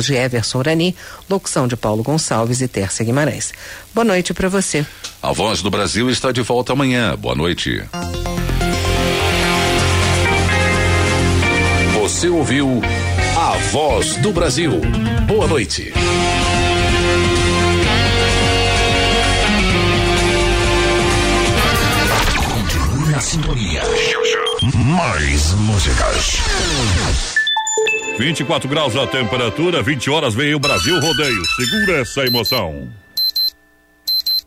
de Everson Urani, locução de Paulo Gonçalves e Tércia Guimarães. Boa noite para você. A Voz do Brasil está de volta amanhã. Boa noite. Você ouviu A Voz do Brasil. Boa noite. Continue na sintonia. Mais músicas. 24 graus a temperatura, 20 horas vem o Brasil Rodeio. Segura essa emoção.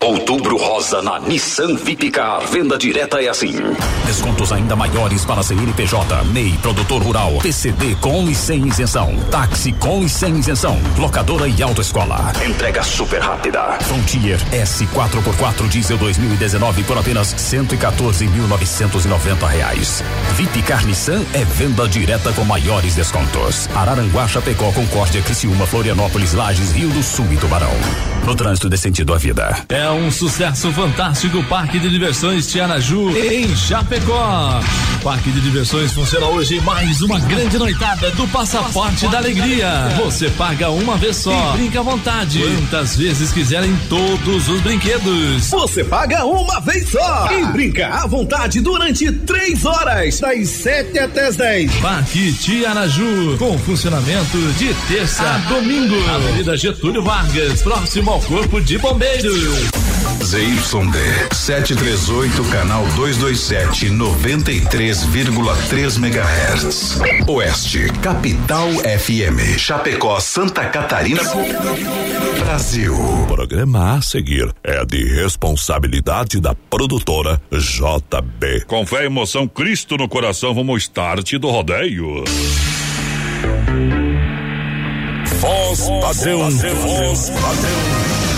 Outubro Rosa na Nissan Vipcar. Venda direta é assim. Descontos ainda maiores para CNPJ, MEI, produtor rural, PCD com e sem isenção, táxi com e sem isenção, locadora e autoescola. Entrega super rápida. Frontier S4x4 diesel 2019 por apenas 114.990 reais. Vipcar Nissan é venda direta com maiores descontos. Araranguá, Chapecó, Concórdia, Criciúma, Florianópolis, Lages, Rio do Sul e Tubarão. No trânsito desse sentido à vida. É um sucesso fantástico o Parque de Diversões Tianaju em Chapecó. O Parque de Diversões funciona hoje mais uma grande noitada do Passaporte da Alegria. Você paga uma vez só e brinca à vontade. Quantas vezes quiserem todos os brinquedos. Você paga uma vez só e brinca à vontade durante três horas, das sete até as dez. Parque Tianaju, com funcionamento de terça a domingo. Avenida Getúlio Vargas, próximo ao Corpo de Bombeiros. ZYD 738, canal 227, 93,3 MHz. Oeste, Capital FM. Chapecó, Santa Catarina. Brasil. O programa a seguir é de responsabilidade da produtora JB. Com fé e emoção, Cristo no coração, vamos start do rodeio. Voz padrão, voz padrão.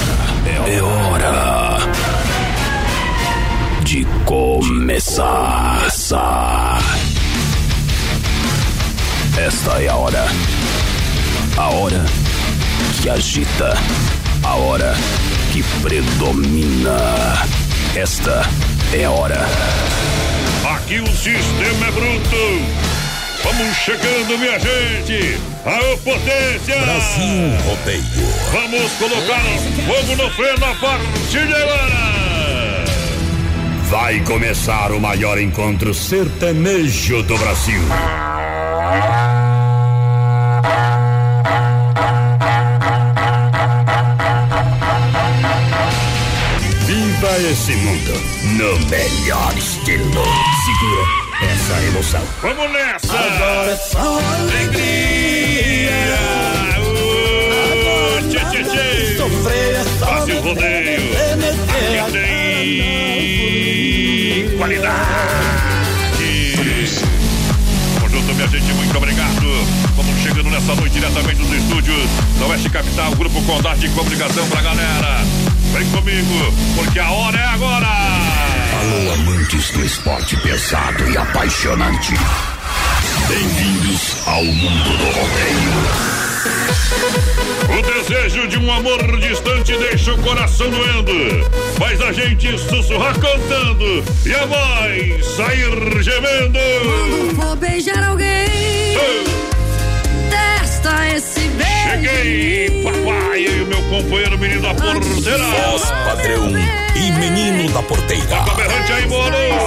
começar. Esta é a hora. A hora que agita. A hora que predomina. Esta é a hora. Aqui o sistema é bruto. Vamos chegando, minha gente. Aô, potência. Brasil Rodeio. Vamos colocar fogo no freio a partir de agora. Vai começar o maior encontro sertanejo do Brasil. Viva esse mundo no melhor estilo. Segura essa emoção. Vamos nessa! Agora é só alegria. alegria. Oh, tchê, tchê, tchê. Sofrer é só Fácil rodeio. Qualidade! Conjunto, minha gente, muito obrigado! Vamos chegando nessa noite diretamente dos estúdios da Oeste Capital, Grupo Condado de Comunicação pra galera. Vem comigo, porque a hora é agora! Alô, amantes do esporte pesado e apaixonante. Bem-vindos ao mundo do rodeio. O desejo de um amor distante deixa o coração doendo. Faz a gente sussurrar cantando e a voz sair gemendo. Quando for beijar alguém, testa esse beijo. Cheguei, papai e o meu companheiro menino da porteira. Voz padrão e menino da porteira. Toca berrante aí, boa noite.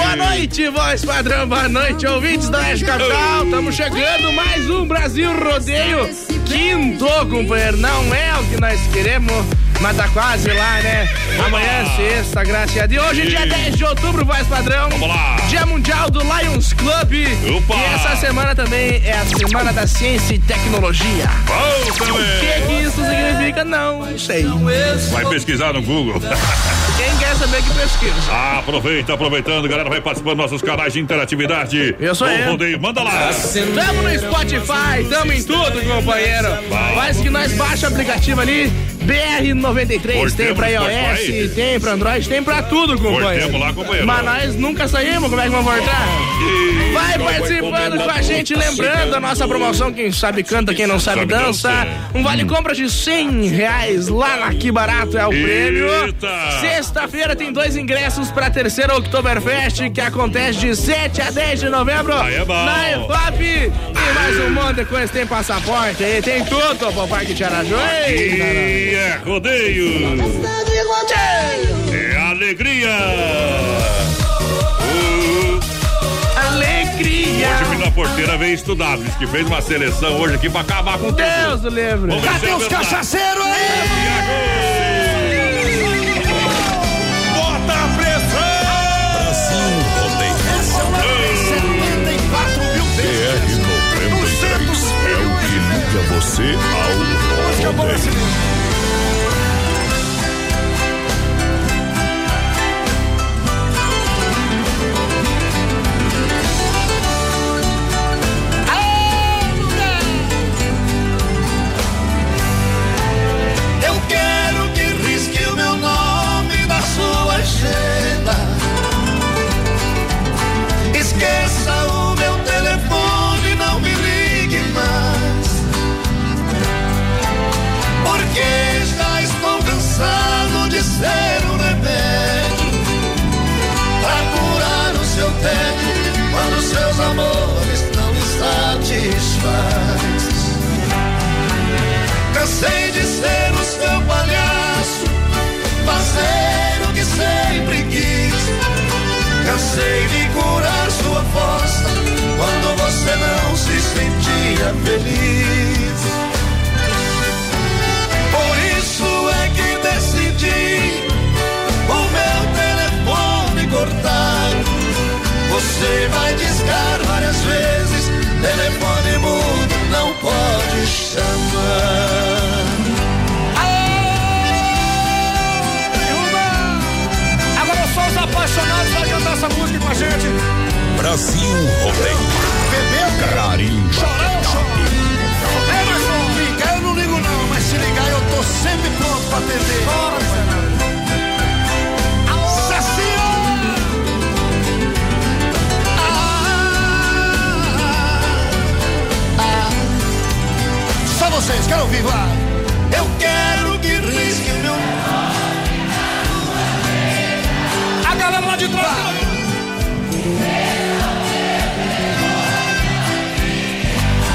Boa noite, voz padrão, boa noite, ouvintes da Oeste Capital. Estamos chegando mais um Brasil Rodeio quinto, companheiro. Não é o que nós queremos, mas tá quase lá, né? Amanhã é sexta, graças a Deus. Hoje, dia 10 de outubro, voz padrão. Vamos lá. Dia Mundial do Lions Club. Opa. E essa semana também é a Semana da Ciência e Tecnologia. Vamos O também. que, que isso significa? Não sei. Vai pesquisar no Google. Quem quer saber que pesquisa? Ah, aproveita, aproveitando, galera, vai participando dos nossos canais de interatividade. Eu sou O eu. Rodeio, manda lá. Tamo no Spotify, tamo em tudo, companheiro. Faz que nós baixa o aplicativo ali, BR93, Hoje tem pra iOS, tem pra Android, tem pra tudo, companheiro. lá, companheiro. Mas nós nunca saímos, como é que vamos voltar? Vai participando com a gente, lembrando a nossa promoção, quem sabe canta, quem não sabe Sabe dança. dança. Um vale compra de 100 reais lá na Que Barato é o prêmio. Sexta-feira tem dois ingressos pra terceira Oktoberfest, que acontece de 7 a 10 de novembro. Aí é bom. Na EFAP. E mais um monte de coisa, tem passaporte aí, tem tudo pro Parque Tiaraju. É rodeio. É alegria. O Alegria. time da porteira veio estudar, diz que fez uma seleção hoje aqui pra acabar com tudo. Deus livre. Cadê é os cachaceiros Bota a pressão! Brasil Rodeio. BR 93 é o que liga você ao rodeio. Cansei de ser o seu palhaço, fazer o que sempre quis. Cansei de curar sua força quando você não se sentia feliz. Por isso é que decidi o meu telefone cortar. Você vai discar várias vezes, telefone mudo não pode chamar. Essa música com a gente. Brasil Rodeio. Bebeu, Carimba. Chorão, chorão. É, mas não ligar eu não ligo não, mas se ligar eu tô sempre pronto pra atender. Ah. Só vocês, quero ouvir, vai. Eu quero que risque meu A galera lá de trás.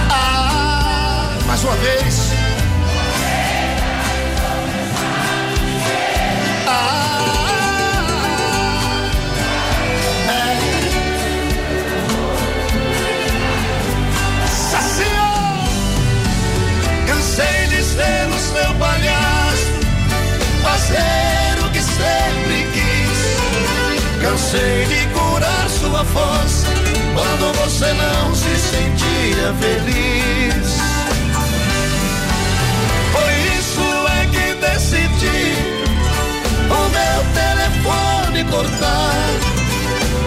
Ah, mais uma vez. Ah, é. Saciou, cansei de ser o seu palhaço, fazer o que sempre quis. Cansei de sua força quando você não se sentia feliz. Por isso é que decidi o meu telefone cortar.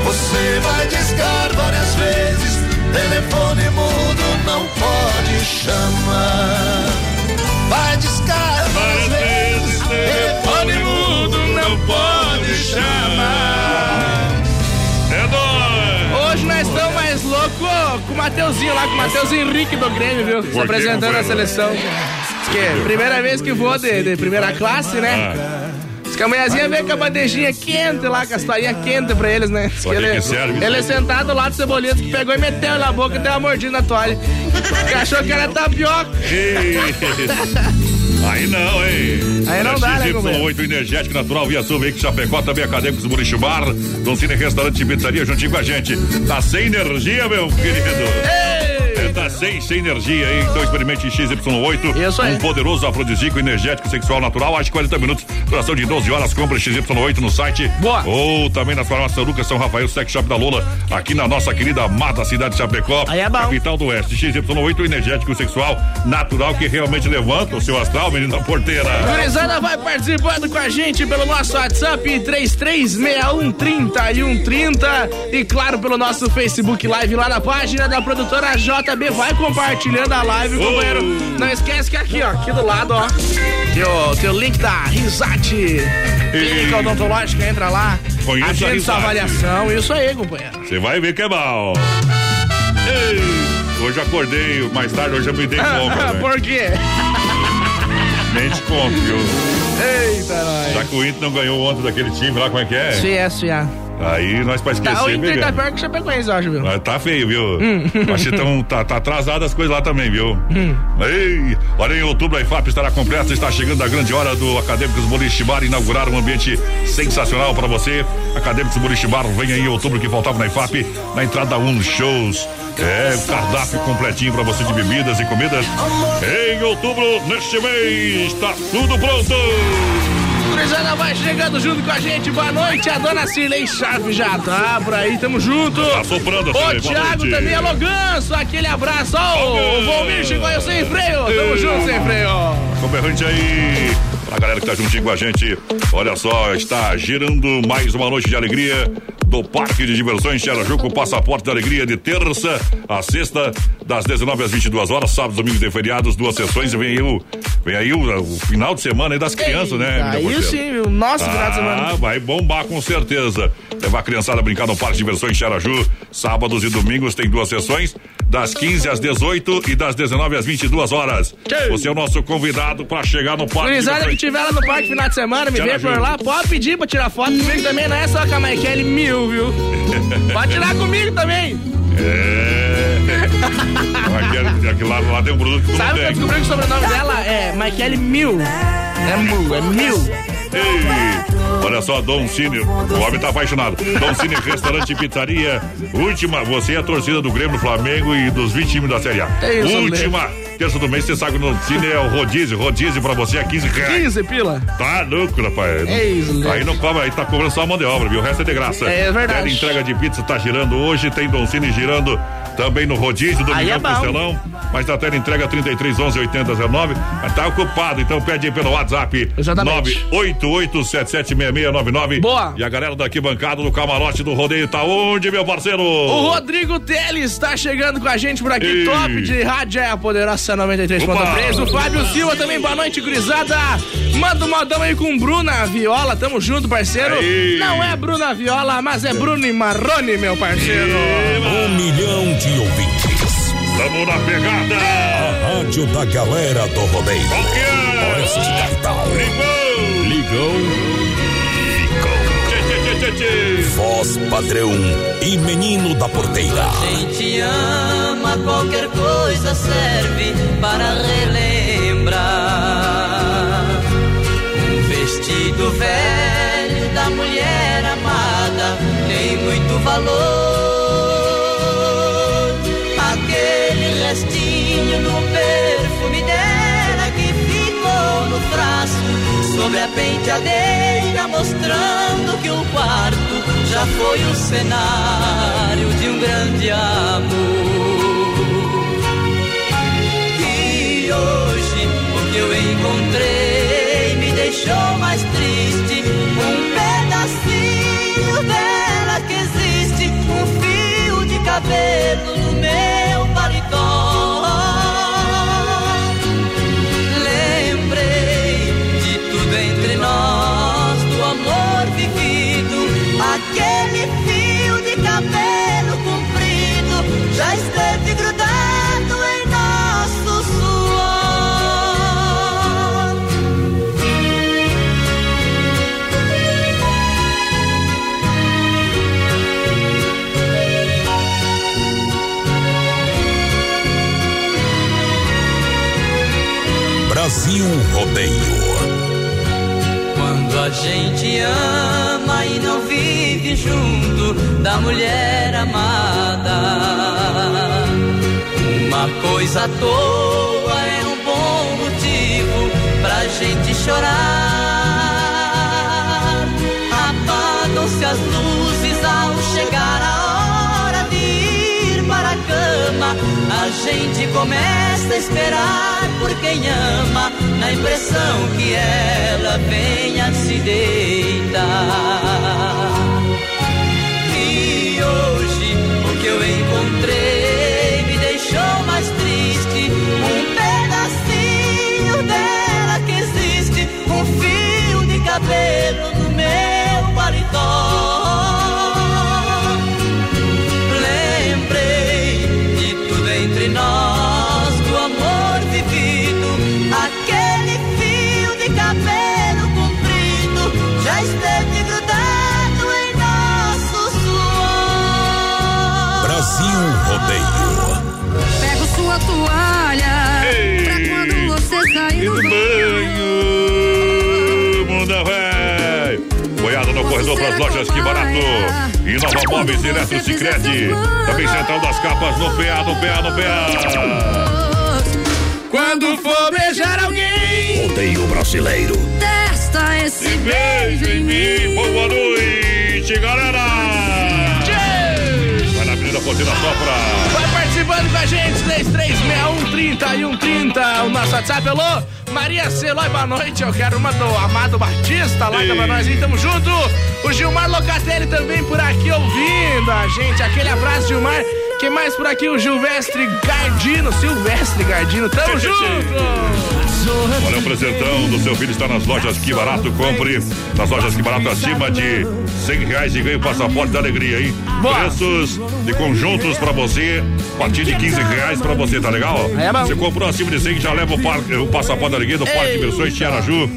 Você vai discar várias vezes, telefone mudo não pode chamar. Vai discar várias vezes, telefone mudo não pode chamar. Mateuzinho lá, com o Matheus Henrique do Grêmio, viu? Se apresentando a seleção. Que é primeira vez que voa de, de primeira classe, né? Ah. Diz que a mulherzinha veio com a bandejinha quente lá, com a toalhinha quente pra eles, né? Diz que que serve ele é sentado lá do Cebolinha, diz que pegou e meteu na boca e deu uma mordida na toalha. Que achou que era tapioca. Aí não, hein? Aí não dá, né, XY8 Energético Natural Via Sul, Veículos Chapecó, também Acadêmicos Murichi Bar, Dom Cine Restaurante e Pizzaria juntinho com a gente. Tá sem energia, meu querido? É, tá sem, sem energia, hein? Então experimente XY8. Isso aí. Um poderoso afrodisíaco, energético, sexual, natural, às 40 minutos, duração de 12 horas. Compre XY8 no site. Boa. Ou também nas farmácias Lucas São Rafael, Sex Shop da Lola, aqui na nossa querida amada cidade de Chapecó. Aí é bom. Capital do Oeste. XY8 energético, sexual, natural, que realmente levanta o seu astral, menino da porteira. Gurizada vai participando com a gente pelo nosso WhatsApp 336130 e claro pelo nosso Facebook Live lá na página da produtora JB. Vai compartilhando a live, companheiro. Não esquece que aqui, ó, aqui do lado, ó, tem o, tem o link da Risate Clínica Odontológica, entra lá. Conheço a agenda sua Risate. avaliação, isso aí, companheiro. Você vai ver que é mal. Ei, hoje acordei mais tarde, hoje eu me dei conta. Por quê? Nem te conto, viu? Eita, nós. Já que o Inter não ganhou ontem daquele time lá, como é que é? Já. Aí nós pra esquecer, Tá, o Inter tá pior que o Chapecoense, eu acho, viu? Mas tá feio, viu? Hum. Acho que tão, tá, tá atrasado as coisas lá também, viu? Ei, olha, em outubro a IFAP estará completa, está chegando a grande hora do Acadêmicos Boliche Bar inaugurar um ambiente sensacional para você. Acadêmicos Boliche Bar vem aí em outubro que faltava na IFAP, na entrada 1 shows. É, cardápio completinho para você de bebidas e comidas. Em outubro, neste mês, tá tudo pronto. Gurizada vai chegando junto com a gente. Boa noite, a dona Cirlei Sharp já tá por aí, tamo junto. Tá soprando, Ô, Cirlei, boa Thiago também, alô Ganso, aquele abraço. Ó, o Valmir chegou aí sem freio, tamo junto sem freio. Conberrante aí. Pra galera que tá juntinho com a gente, olha só, está girando mais uma noite de alegria do Parque de Diversões Xaraju com o Passaporte da Alegria de terça a sexta, das 19 às 22 horas, sábados, domingos e feriados, duas sessões. E vem aí o, vem aí o, o final de semana aí das crianças, né? Aí sim, viu? Nossa, final de semana. Ah, vai bombar com certeza. Levar a criançada a brincar no Parque de Diversões Xaraju. Sábados e domingos tem duas sessões, das 15 às 18 e das 19 às 22 horas. Você é o nosso convidado para chegar no Parque de Gurizada que Diversões. Tiver lá no parque final de semana, me vê por lá, pode pedir pra tirar foto comigo também, não é só com a Michaele Mil, viu? Pode tirar comigo também. É. Aquele, aquele lá, lá tem um produto que tu Sabe que eu descobri que o sobrenome dela é Michaele Mil. É Mil, é Mil. Ei, olha só, Dom Cine, o homem tá apaixonado. Dom Cine Restaurante e Pizzaria. Última, você é a torcida do Grêmio, do Flamengo e dos 20 times da Série A. É isso, Última, terça do mês, você sabe que no Cine é o rodízio. Rodízio pra você é 15 reais. 15 pila. Tá louco, rapaz. É isso? Aí não cobra, aí tá cobrando só a mão de obra, viu? O resto é de graça. É verdade. Tele entrega de pizza tá girando hoje, tem Don Cine girando também no rodízio do Miguel é. Costelão. Mas a tela entrega 33 11 80 19. Mas tá ocupado, então pede aí pelo WhatsApp. Exatamente. 988776699. Boa. E a galera daqui bancada do camarote do rodeio tá onde, meu parceiro? O Rodrigo Teles está chegando com a gente por aqui, Ei. top de rádio é a poderosa 93.3. Opa. O Fábio Silva também, boa noite, gurizada. Manda um modão aí com Bruna Viola, tamo junto, parceiro. Aí. Não é Bruna Viola, mas é Bruno e Marrone, meu parceiro. Um milhão de ouvintes. Tamo na pegada. A rádio da galera do rodeio. Qual que é? Oeste Capital. Ligou. Ligou. Tchê. Voz padrão e menino da porteira. gente ama, qualquer coisa serve para relembrar. Um vestido velho da mulher amada tem muito valor. Aquele restinho do perfume dela que ficou no frasco sobre a penteadeira, mostrando que o quarto já foi o cenário de um grande amor. E hoje o que eu encontrei me deixou mais triste. Um pedacinho dela que existe, um fio de cabelo no meu Brasil Rodeio. Quando a gente ama e não vive junto da mulher amada, uma coisa à toa é um bom motivo pra gente chorar. Apagam-se as luzes A gente começa a esperar por quem ama, na impressão que ela venha se deitar. E hoje o que eu encontrei Brasil Rodeio. Pego sua toalha pra quando você sair do banho. Manda véi. Boiada no corredor para as lojas Que Barato. E Nova Móveis Eletro Cicrete. Também Central das Capas no PA, no PA, no PA. Quando for beijar alguém, Rodeio brasileiro. Testa esse beijo em mim. Boa noite, galera. Vai na Avenida Pontina Sopra. vai participando com a gente, 336130 e 130. O nosso WhatsApp, alô? Maria Celói, boa noite. Eu quero uma do Amado Batista lá da nós aí, tamo junto. O Gilmar Locatelli também por aqui ouvindo a gente. Aquele abraço, Gilmar. Quem mais por aqui? O Gilvestre Gardino, Silvestre Gardino, tamo junto. Olha, o presentão do seu filho está nas lojas Que Barato. Compre nas lojas Que Barato acima de 100 reais e ganhe o passaporte da alegria, hein? Preços de conjuntos pra você, a partir de 15 reais pra você, tá legal? É. Você comprou acima de 100 já leva o, par- o passaporte da alegria do Parque de Diversões Tiaraju.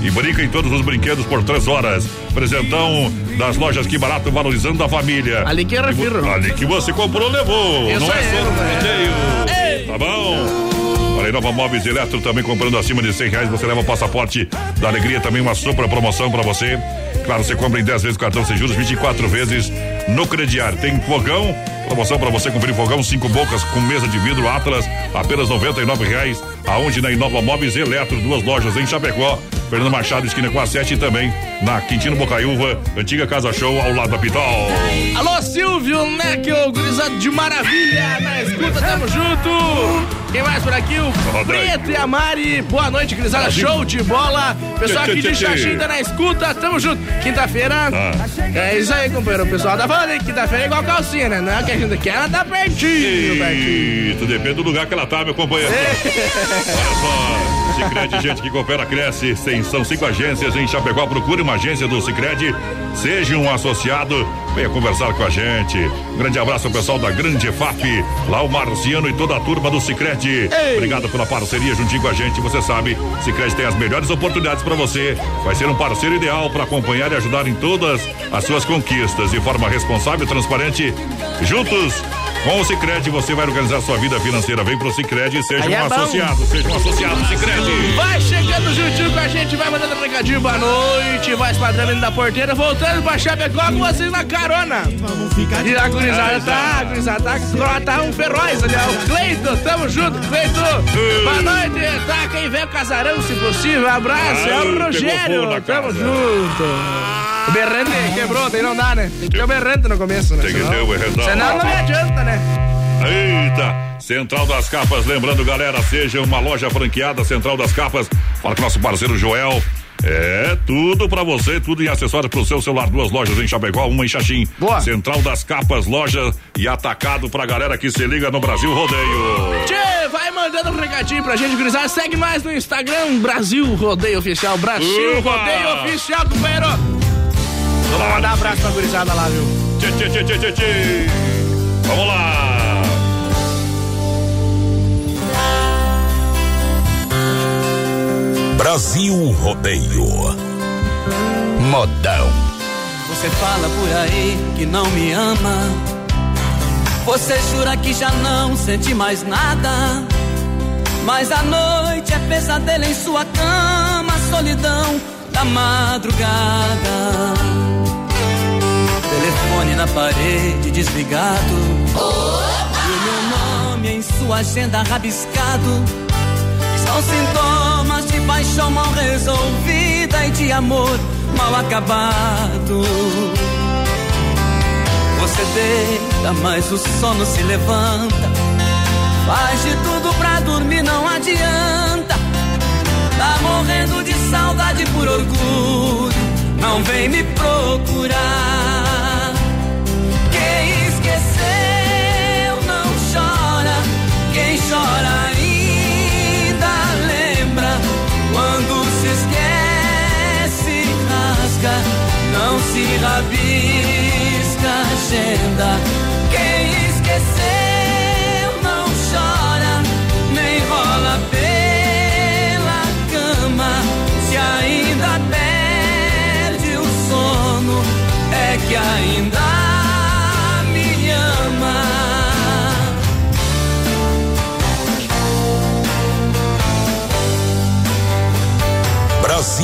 E brinca em todos os brinquedos por três horas. Presentão das lojas Que Barato, valorizando a família. Ali que refiro. Ali que você comprou, levou. Isso Não é aí, só no rodeio. Tá bom? Olha aí, Nova Móveis Eletro também comprando acima de 100 reais. Você leva o passaporte da alegria, também uma super promoção pra você. Claro, você compra em 10 vezes cartão sem juros, 24 vezes no crediário. Tem fogão, promoção pra você comprar fogão, cinco bocas com mesa de vidro Atlas, apenas 99 reais. Aonde na Inova Móveis Eletro, duas lojas em Chapecó. Fernando Machado, esquina com a 7 e também na Quintino Bocaiúva, antiga Casa Show, ao lado da Pitol. Alô, Silvio, o gurizado de maravilha na escuta, tamo junto. Quem mais por aqui? O Preto e a Mari. Boa noite, gurizada. Show de bola. Pessoal aqui de. Xaxim tá na escuta, tamo junto. Quinta-feira. É isso aí, companheiro. O pessoal tá falando aí que quinta-feira é igual calcinha, né? Não é que a gente quer, ela tá pertinho, pertinho. Isso, depende do lugar que ela tá, meu companheiro. Olha só, Cicred, gente que coopera, cresce. Tem, são cinco agências em Chapecó. Procure uma agência do Cicred. Seja um associado. Venha conversar com a gente. Um grande abraço ao pessoal da Grande FAP. Lá o Marciano e toda a turma do Cicred. Obrigado pela parceria juntinho com a gente. Você sabe, Cicred tem as melhores oportunidades para você. Vai ser um parceiro ideal para acompanhar e ajudar em todas as suas conquistas. De forma responsável e transparente. Juntos. Com o Cicred, você vai organizar sua vida financeira. Vem pro Cicred e seja Aí é um bom. associado. Seja um associado Cicred. Vai chegando juntinho com a gente, vai mandando um recadinho, boa noite, vai esquadrando da porteira, voltando pra Chapecó com vocês na carona. E a gurizada tá, a gurizada tá, tá um feroz ali, ó. o Cleito, tamo junto, Cleito. Boa noite, tá quem vê o casarão, se possível. Abraço, é o Rogério. Tamo junto. O berrante quebrou, daí não dá, né? Tem que ter o berrante no começo, né? Tem que Senão- ter o berrantão. Senão não me adianta, né? Eita! Central das Capas, lembrando, galera, seja uma loja franqueada Central das Capas. Fala com nosso parceiro Joel. É tudo pra você, tudo em acessório pro seu celular. Duas lojas em Chapecó, uma em Xaxim. Boa. Central das Capas, loja e atacado pra galera que se liga no Brasil Rodeio. Tchê, vai mandando um recadinho pra gente, gurizada. Segue mais no Instagram, Brasil Rodeio Oficial. Brasil Uba! Rodeio Oficial, companheiro. Vamos mandar um abraço pra gurizada lá, viu? Tchê, tchê, tchê, tchê, tchê, tchê. Vamos lá. Brasil Rodeio. Modão. Você fala por aí que não me ama. Você jura que já não sente mais nada. Mas a noite é pesadelo em sua cama, solidão da madrugada. Telefone na parede desligado. E o meu nome em sua agenda rabiscado. São sintomas de paixão mal resolvida e de amor mal acabado. Você deita, mas o sono se levanta. Faz de tudo pra dormir, não adianta. Tá morrendo de saudade por orgulho. Não vem me procurar. Chora ainda lembra. Quando se esquece, rasga. Não se rabisca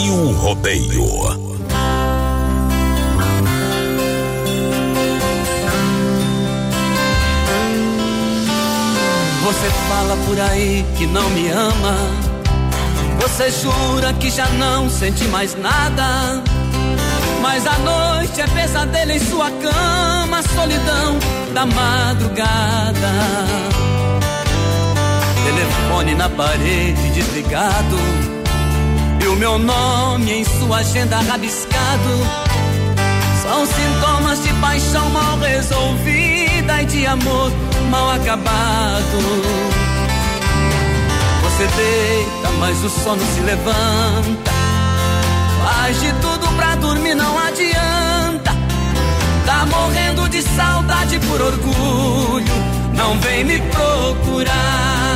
Brasil Rodeio. Você fala por aí que não me ama. Você jura que já não sente mais nada. Mas a noite é pesadelo em sua cama, solidão da madrugada. Telefone na parede desligado. O meu nome em sua agenda rabiscado. São sintomas de paixão mal resolvida e de amor mal acabado. Você deita, mas o sono se levanta. Faz de tudo pra dormir, não adianta. Tá morrendo de saudade por orgulho. Não vem me procurar.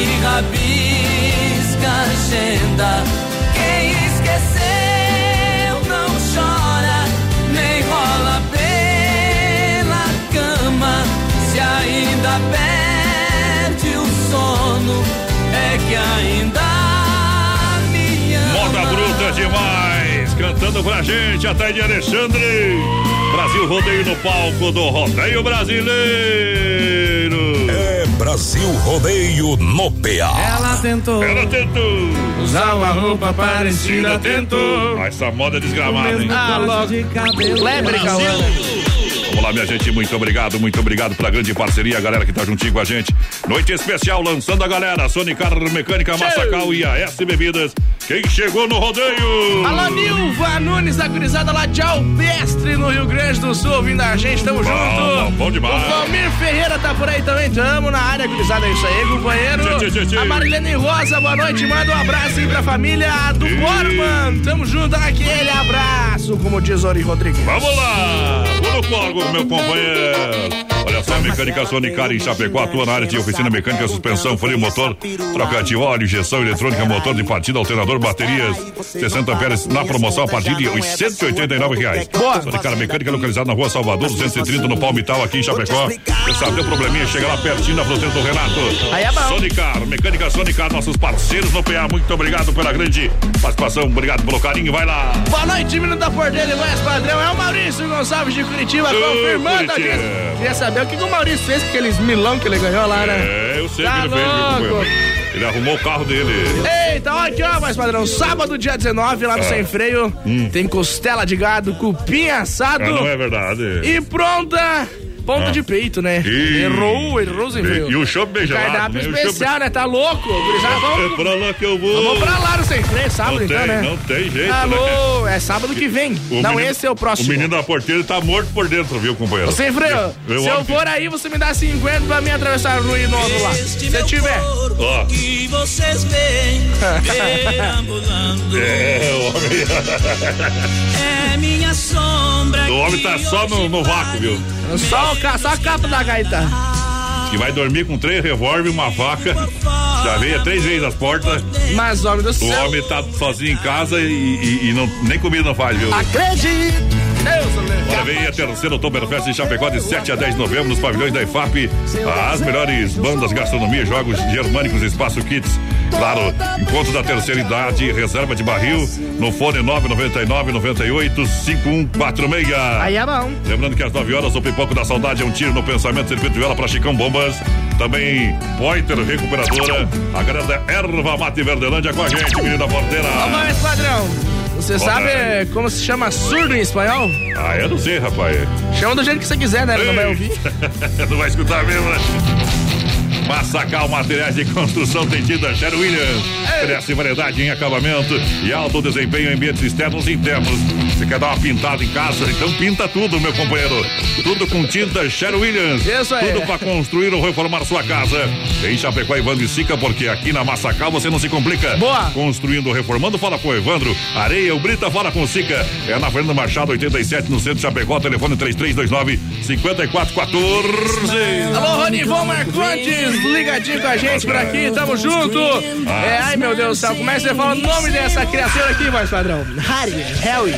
Se rabisca a agenda. Quem esqueceu não chora. Nem rola pela cama. Se ainda perde o sono, é que ainda me ama. Moda bruta demais, cantando pra gente, a Taide Alexandre. Brasil Rodeio no palco do Rodeio Brasileiro. Brasil Rodeio no PA. Ela tentou. Ela tentou. Usar uma roupa parecida, tentou. Ah, Essa moda é desgramada, hein? Ah, logo. Lebre, Cauã. Vamos lá, minha gente, muito obrigado, muito obrigado pela grande parceria, a galera que tá juntinho com a gente. Noite especial lançando a galera, Sonicar Mecânica Massacal e a S Bebidas. Quem chegou no rodeio? Alô, Nilva Nunes, da gurizada lá de Alpestre, no Rio Grande do Sul, ouvindo a gente, tamo Bom, junto. bom demais. O Valmir Ferreira tá por aí também, tamo na área, gurizada, é isso aí, companheiro. Tchê, tchê, tchê. A Marilene Rosa, boa noite, manda um abraço aí pra família do Borman, tamo junto, aquele abraço, como diz Ori Rodrigues. Vamos lá, vou no corgo, meu companheiro. Atenção, mecânica Sonicar em Chapecó atua na área de oficina mecânica, suspensão, freio, motor, troca de óleo, injeção eletrônica, motor de partida, alternador, baterias, 60 amperes na promoção a partir de 189 reais. Boa. Sonicar Mecânica localizada na rua Salvador, 230 no Palmital, aqui em Chapecó. Você sabe, deu probleminha, chega lá pertinho da fronteira do Renato. Aí é bom. Sonicar, Mecânica Sonicar, nossos parceiros no PA, muito obrigado pela grande participação, obrigado pelo carinho, vai lá. Boa noite, menino da Porteira e mais padrão. É o Maurício Gonçalves de Curitiba, confirmando aqui. Queria saber o que, que o Maurício fez com aqueles milão que ele ganhou lá, né? É, eu sei Tá que ele fez, louco. companheiro? Ele arrumou o carro dele. Eita, olha aqui, ó, mais padrão. Sábado, dia 19, lá no Ah. Sem Freio, tem costela de gado, cupim assado. Ah, não é verdade. E pronta, ponta Ah. de peito, né? Ih. Errou, errou sem freio. E o chopp bem gelado, Cardápio né? O especial, né? Tá louco? Gurizada, É vamos, pra lá que eu vou. vamos pra lá no Sem Freio, sábado não então, tem, né? Não tem jeito, né? Alô, é sábado que vem. O não, menino- esse é o próximo. O menino da porteira tá morto por dentro, viu, companheiro? Sem freio, Eu- se eu eu- for aí, você me dá 50 pra mim atravessar a rua e novo lá. Se tiver. Ó. Que vocês veem perambulando. É, o homem. É minha sombra. O homem tá só no, no vácuo, viu? Só, o ca- só a capa da gaita. Que vai dormir com três revólver uma faca. Já veio três vezes as portas. Mas, homem do O céu. homem tá sozinho em casa e, e- e não, nem comida não faz, viu? Acredite! Olha, vem a terceira Oktoberfest em Chapecó de 7 a 10 de novembro nos pavilhões da IFAP. As melhores bandas, gastronomia, jogos germânicos, espaço kits. Claro, encontro da terceira idade, reserva de barril no fone 999 98 5146. Aí é bom. Lembrando que às 9 horas o Pipoco da Saudade é um tiro no pensamento, de vela para Chicão Bombas. Também Pointer Recuperadora. A galera da Erva Mate Verdelândia com a gente, menino da porteira. Ô, mais padrão. Você sabe como se chama surdo em espanhol? Ah, eu não sei, rapaz. Chama do jeito que você quiser, né? Ele não vai ouvir. não vai escutar mesmo, né? Massacal Materiais de Construção tem tido a Sher Williams. Cresce variedade em acabamento e alto desempenho em ambientes externos e internos. Você quer dar uma pintada em casa? Então pinta tudo, meu companheiro. Tudo com tinta Sher Williams. Isso aí. Tudo para construir ou reformar sua casa. Em Chapecó, Evandro e Sica, porque aqui na Massacal você não se complica. Boa. Construindo ou reformando, fala com o Evandro. Areia, o Brita, fala com o Sica. É na Fernanda Machado, 87, no centro de Chapecó. Telefone 3329 5414. Alô, Ronivon Marcontes, ligadinho com a gente por aqui, tamo junto. É, ai meu Deus do céu, como é que você fala o nome dessa criatura aqui, mais padrão? Harry, Harry,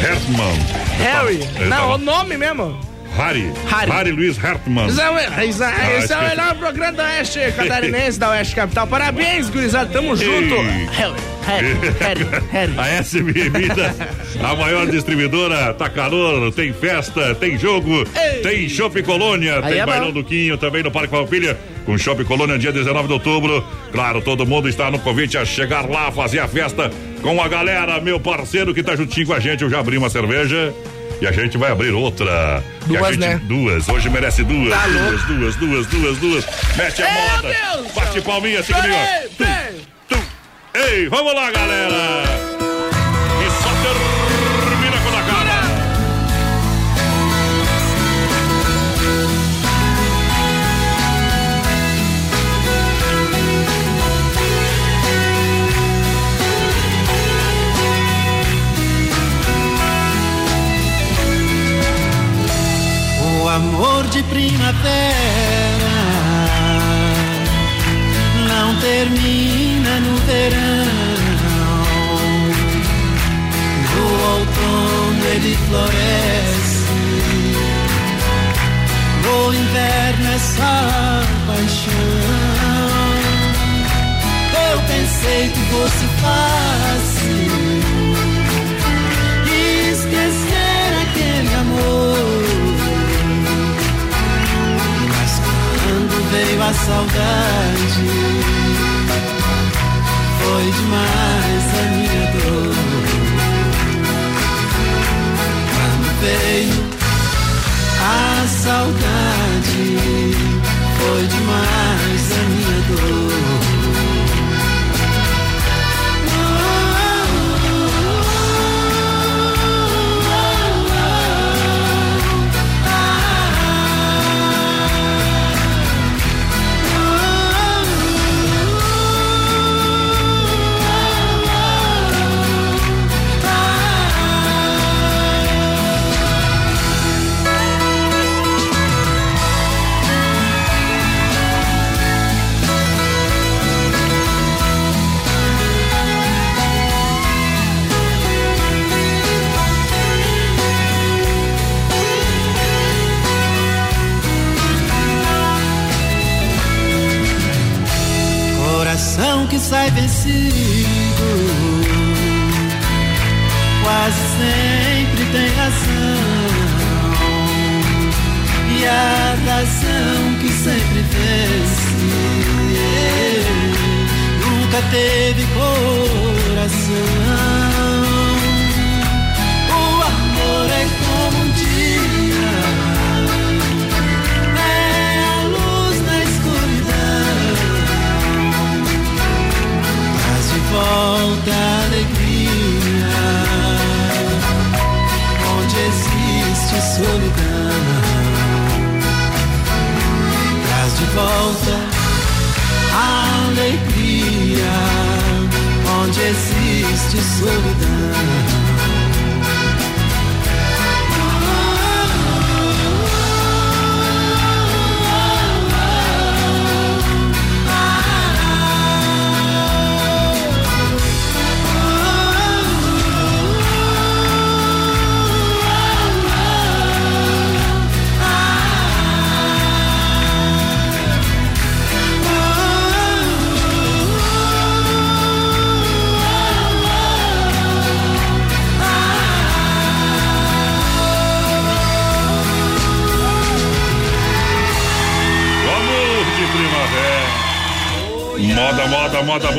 Hertmann. Harry. Não, o nome mesmo. Harry. Harry. Harry Luiz Hertmann. Esse é o- esse é- Ah, esse é o melhor programa da Oeste Catarinense, da Oeste Capital. Parabéns, gurizada, tamo junto. Ei. Harry, Harry, Harry, Harry. A SM Bebida, a maior distribuidora, tá calor, tem festa, tem jogo, tem Shopping Colônia, Aí tem é Bailão bom. do Quinho, também no Parque Farroupilha, com Shopping Colônia, dia 19 de outubro. Claro, todo mundo está no convite a chegar lá, fazer a festa com a galera, meu parceiro que tá juntinho com a gente. Eu já abri uma cerveja. E a gente vai abrir outra. E a Duas, gente- né? Duas. Hoje merece duas. Tá duas, duas, duas, duas, duas. Mete a moda. Bate palminha, assim comigo. Ei, vamos lá, galera! Amor de primavera não termina no verão. No outono ele floresce. No inverno é só paixão. Eu pensei que fosse fácil saudade. Foi demais a minha dor.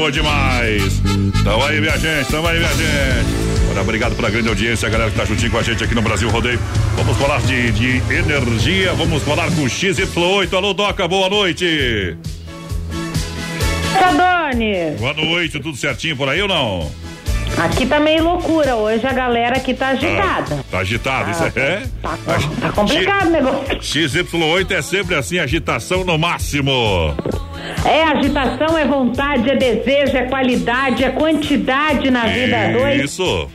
Boa demais. Tamo aí, minha gente, tamo aí, minha gente. Olha, obrigado pela grande audiência, a galera que tá juntinho com a gente aqui no Brasil Rodeio. Vamos falar de, de energia, vamos falar com XY8. Alô, Doca, boa noite. Cadone. Boa noite, tudo certinho por aí ou não? Aqui tá meio loucura hoje, a galera aqui tá agitada. Ah, tá agitado, isso é? Tá, tá complicado o negócio. XY8 é sempre assim, agitação no máximo. É agitação, é vontade, é desejo, é qualidade, é quantidade na vida dois. Isso.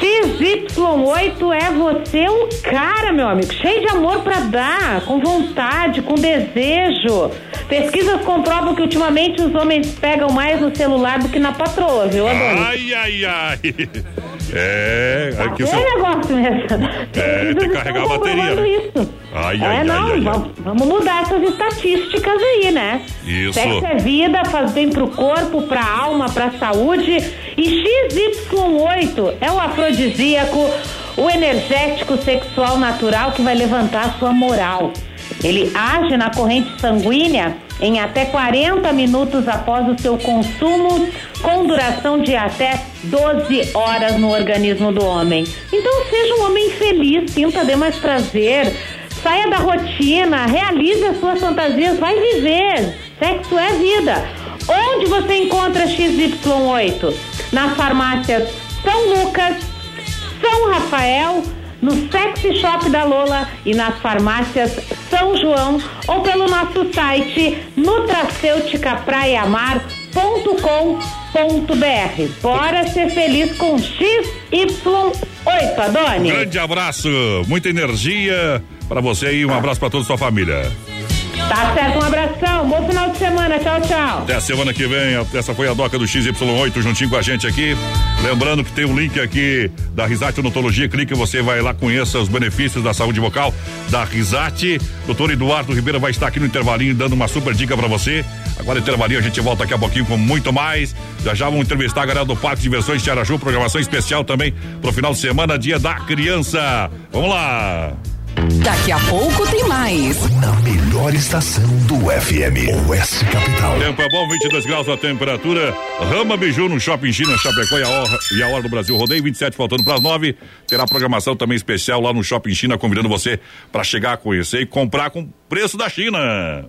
XY8 é você um cara, meu amigo, cheio de amor para dar, com vontade, com desejo. Pesquisas comprovam que ultimamente os homens pegam mais no celular do que na patroa, viu, Adonis? Ai, ai, ai. É, aqui o seu... negócio mesmo. É, tem que carregar a bateria. Isso. Ai, é, ai, não, ai, vamos, vamos, mudar essas estatísticas aí, né? Isso. Sexo é vida, faz bem pro corpo, pra alma, pra saúde. E XY8 é o afrodisíaco, o energético sexual natural que vai levantar a sua moral. Ele age na corrente sanguínea em até 40 minutos após o seu consumo, com duração de até 12 horas no organismo do homem. Então seja um homem feliz, sinta de mais prazer, saia da rotina, realize as suas fantasias, vai viver. Sexo é vida. Onde você encontra XY8? Nas farmácias São Lucas, São Rafael, no Sexy Shop da Lola e nas farmácias São João ou pelo nosso site nutracêuticapraiamar.com.br. Bora ser feliz com XY8, Adoni. Grande abraço, muita energia para você e um abraço para toda a sua família. Tá certo, um abração, bom final de semana, tchau, tchau. Até semana que vem, essa foi a doca do XY8 juntinho com a gente aqui. Lembrando que tem um link aqui da Risate Odontologia, clique você vai lá, conheça os benefícios da saúde vocal da Risate. Doutor Eduardo Ribeiro vai estar aqui no intervalinho dando uma super dica para você. Agora intervalinho, a gente volta daqui a pouquinho com muito mais. Já já vamos entrevistar a galera do Parque de Diversões de Araju, programação especial também pro final de semana, dia da criança. Vamos lá! Daqui a pouco tem mais. Na melhor estação do FM, Oeste Capital. Tempo é bom, 22 graus a temperatura. Rama Biju no Shopping China, Chapecó e a hora, e a hora do Brasil Rodeio, 27 faltando para as 9. Terá programação também especial lá no Shopping China, convidando você para chegar a conhecer e comprar com preço da China.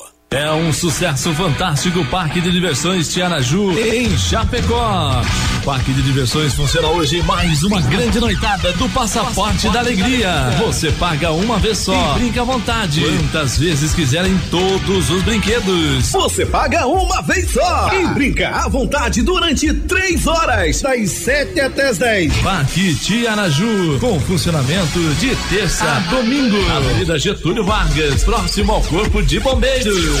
É um sucesso fantástico Parque de Diversões Tianaju em Chapecó. Parque de Diversões funciona hoje mais uma grande noitada do Passaporte da Alegria. Você paga uma vez só e brinca à vontade. Quantas vezes quiserem todos os brinquedos. Você paga uma vez só e brinca à vontade durante três horas, das sete até as dez. Parque Tianaju, com funcionamento de terça a domingo. Avenida Getúlio Vargas, próximo ao Corpo de Bombeiros.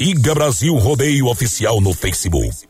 Siga Brasil Rodeio Oficial no Facebook.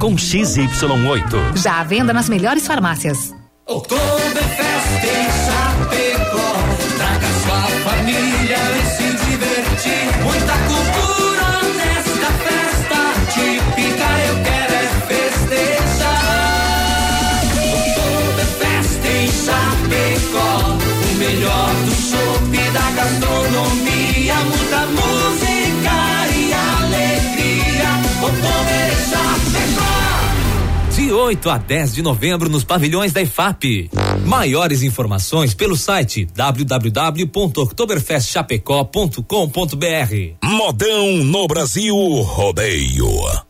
com XY8. Já à venda nas melhores farmácias. Oktoberfest em Chapecó. Traga sua família e se divertir. Muita cultura nesta festa típica. Eu quero é festejar. Oktoberfest em Chapecó. O melhor 8 a 10 de novembro nos pavilhões da IFAP. Maiores informações pelo site www.oktoberfestchapecó.com.br. Modão no Brasil Rodeio.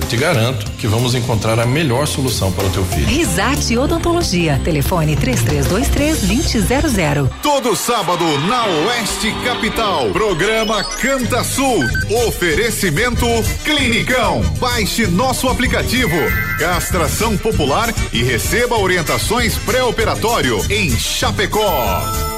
Eu te garanto que vamos encontrar a melhor solução para o teu filho. Risate Odontologia. Telefone 3323-2000. Todo sábado na Oeste Capital. Programa Canta Sul. Oferecimento Clinicão. Baixe nosso aplicativo. Castração popular e receba orientações pré-operatório em Chapecó.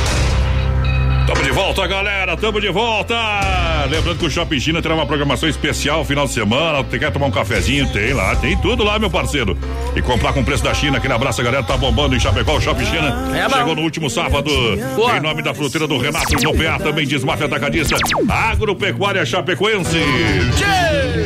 Tamo de volta, galera. Tamo de volta. Lembrando que o Shopping China terá uma programação especial final de semana. Você quer tomar um cafezinho? Tem lá, tem tudo lá, meu parceiro. E comprar com preço da China. Aquele abraço, galera. Tá bombando em Chapecó, o Shopping China. É. Chegou no último sábado. Boa. Em nome da fruteira do Renato no PA, também Desmafia Atacadista. Agropecuária Chapecoense.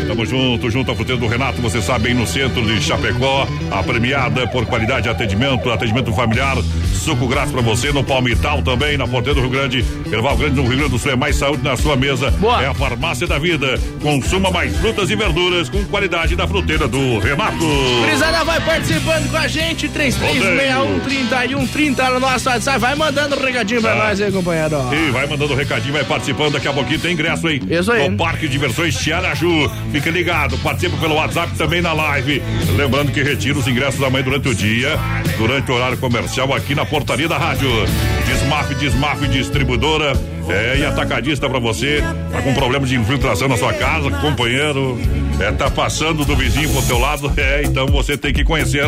Tamo junto, junto à fruteira do Renato. Você sabe, aí no centro de Chapecó. A premiada por qualidade de atendimento, atendimento familiar. suco grátis pra você no Palmital também, na Porteira do Rio Grande. Erval Grande no Rio Grande do Sul é mais saúde na sua mesa. Boa. É a farmácia da vida. Consuma mais frutas e verduras com qualidade da fruteira do Renato. Gurizada vai participando com a gente, 3361 no nosso WhatsApp. Vai mandando um recadinho pra Tá. nós aí, companheiro. E vai mandando um recadinho, vai participando. Daqui a pouquinho tem ingresso, hein? Isso aí. No Parque de Diversões Tiaraju. Fica ligado, participa pelo WhatsApp também na live. Lembrando que retira os ingressos amanhã durante o dia, durante o horário comercial aqui na portaria da rádio. Desmaf, Desmaf Distribuidora. É, e atacadista pra você. Tá com problema de infiltração na sua casa, companheiro. É, tá passando do vizinho pro teu lado. É, então você tem que conhecer,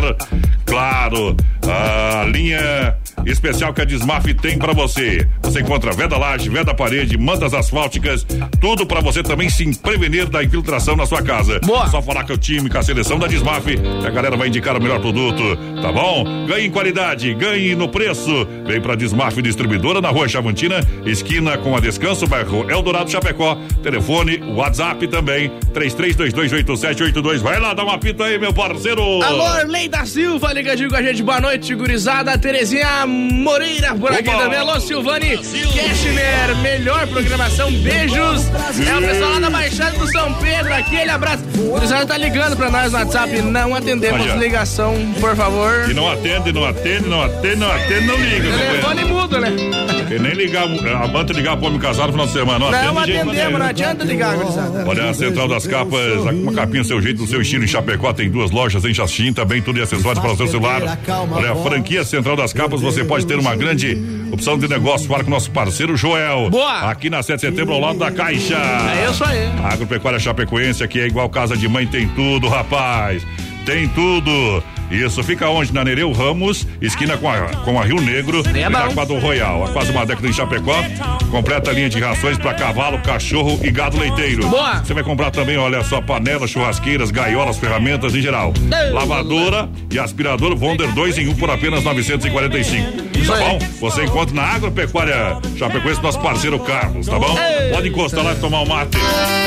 claro, a linha especial que a Desmaf tem pra você. Você encontra veda laje, veda parede, mantas asfálticas, tudo pra você também se prevenir da infiltração na sua casa. Boa. Só falar que o time, com a seleção da Desmaf, a galera vai indicar o melhor produto, tá bom? Ganhe em qualidade, ganhe no preço. Vem pra Desmaf Distribuidora na Rua Chavantina, esquina com a Descanso, bairro Eldorado Chapecó. Telefone, WhatsApp também, 33228782. Vai lá, dá uma pita aí, meu parceiro. Alô, Lei da Silva, ligadinho com a gente. Boa noite, gurizada. Terezinha Moreira por aqui Opa. também. Alô, Silvane Keshner, melhor programação. Beijos. É o pessoal lá da Baixada do São Pedro. Aquele abraço. O gurizada tá ligando pra nós no WhatsApp. Não atendemos ligação, por favor. E não atende, não atende, não atende, não atende, não liga. Telefone mudo, né? E nem ligar, a banda ligar pro homem casado no final de semana. Não, Não atende atendemos, não adianta ligar, gurizada. Olha, a Central das Capas, uma capinha do seu jeito, do seu estilo em Chapecó, tem duas lojas em Xaxim, também tudo e acessórios para o seu celular. Olha, a franquia Central das Capas, você pode ter uma grande opção de negócio para com o nosso parceiro Joel. Boa! Aqui na 7 de setembro, ao lado da Caixa. É isso aí. A Agropecuária Chapecoense, aqui é igual casa de mãe, tem tudo, rapaz. Tem tudo. Isso, fica onde? Na Nereu Ramos, esquina com a, com a Rio Negro, É e na Quadro Royal. Há quase uma década em Chapecó. Completa linha de rações para cavalo, cachorro e gado leiteiro. Boa. Você vai comprar também, olha só, panelas, churrasqueiras, gaiolas, ferramentas em geral. Lavadora e aspirador Wonder 2 em 1 por apenas 945. Tá bom? Você encontra na Agropecuária Chapecoense, nosso parceiro Carlos, tá bom? Pode encostar lá e tomar um mate.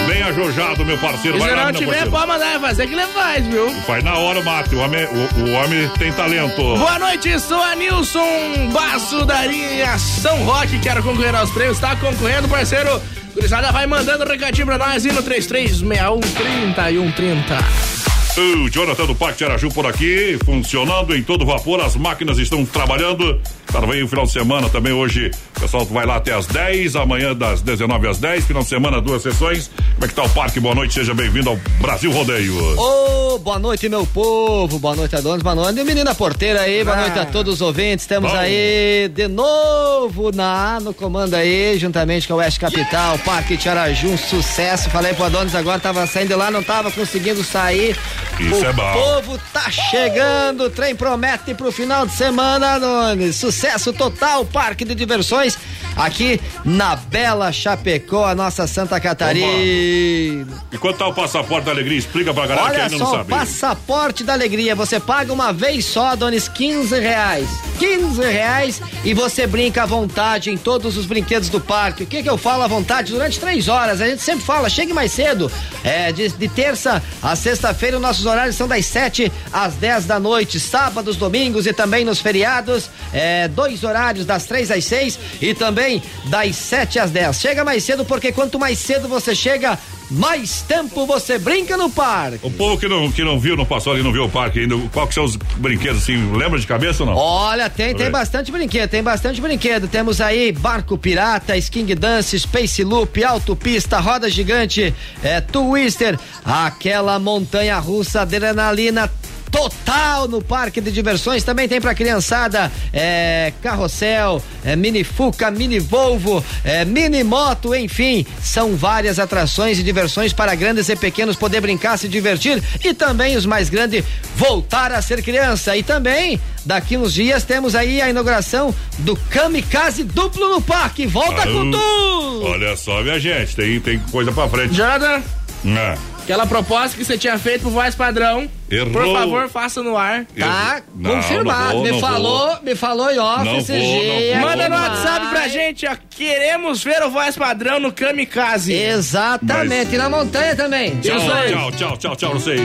Bem ajojado, meu parceiro. Vai se lá, não tiver, pode mandar fazer que ele faz, viu? Faz na hora o mate. O homem, o, homem tem talento. Boa noite, sou a Nilson Basso da linha São Roque. Quero concorrer aos prêmios. Tá concorrendo, parceiro? Gurizada vai mandando um recadinho pra nós e no 3361 3130. O Jonathan do Parque de Araju por aqui, funcionando em todo vapor, as máquinas estão trabalhando. Claro, vem o final de semana também hoje. O pessoal vai lá até as 10, amanhã das 19 às 10, final de semana, duas sessões. Como é que tá o parque? Boa noite, seja bem-vindo ao Brasil Rodeio. Ô, boa noite, meu povo. Boa noite a donos, boa noite. E o menino da porteira aí, boa Ah. noite a todos os ouvintes. Estamos Bom. aí de novo na, no comando aí, juntamente com a Oeste Capital, Parque Tiaraju, um sucesso. Falei pro Adonis agora, tava saindo lá, não tava conseguindo sair. Isso o é bom. povo tá chegando, o trem promete pro final de semana, Adonis. Sucesso total, Parque de Diversões, aqui na Bela Chapecó, a nossa Santa Catarina. E quanto tá o passaporte da alegria? Explica pra galera que Olha ainda só, não sabe. passaporte da alegria. Você paga uma vez só, Donis, 15 reais. 15 reais e você brinca à vontade em todos os brinquedos do parque. O que que eu falo à vontade? Durante três horas. A gente sempre fala, chegue mais cedo. É, de, de terça a sexta-feira, nossos horários são das 7 às 10 da noite. Sábados, domingos e também nos feriados. É, dois horários, das 3 às 6 e também das 7 às 10. Chega mais cedo, porque quanto mais cedo você chega, mais tempo você brinca no parque. O povo que não, que não viu, não passou ali, não viu o parque ainda, qual que são os brinquedos assim? Lembra de cabeça ou não? Olha, tem, tem bastante brinquedo, tem bastante brinquedo. Temos aí Barco Pirata, Sking Dance, Space Loop, Autopista, Roda Gigante, é, Twister, aquela montanha russa, adrenalina total no parque de diversões. Também tem pra criançada é, carrossel, é, mini Fuca, mini Volvo, é, mini moto, enfim, são várias atrações e diversões para grandes e pequenos poder brincar, se divertir e também os mais grandes voltar a ser criança. E também daqui uns dias temos aí a inauguração do Kamikaze duplo no parque. Volta com Ah, tudo! Olha só, minha gente, tem, tem coisa pra frente. Jonathan, É. aquela proposta que você tinha feito pro voz padrão. Errou. Por favor, faça no ar. Tá Não, confirmado. não vou, me falou, vou. me falou em off Não vou, não dias. vou. Manda no. WhatsApp pra gente, ó. Queremos ver o voz padrão no Kamikaze. Exatamente, e na montanha também. Tchau, tchau, tchau, tchau, tchau, vocês.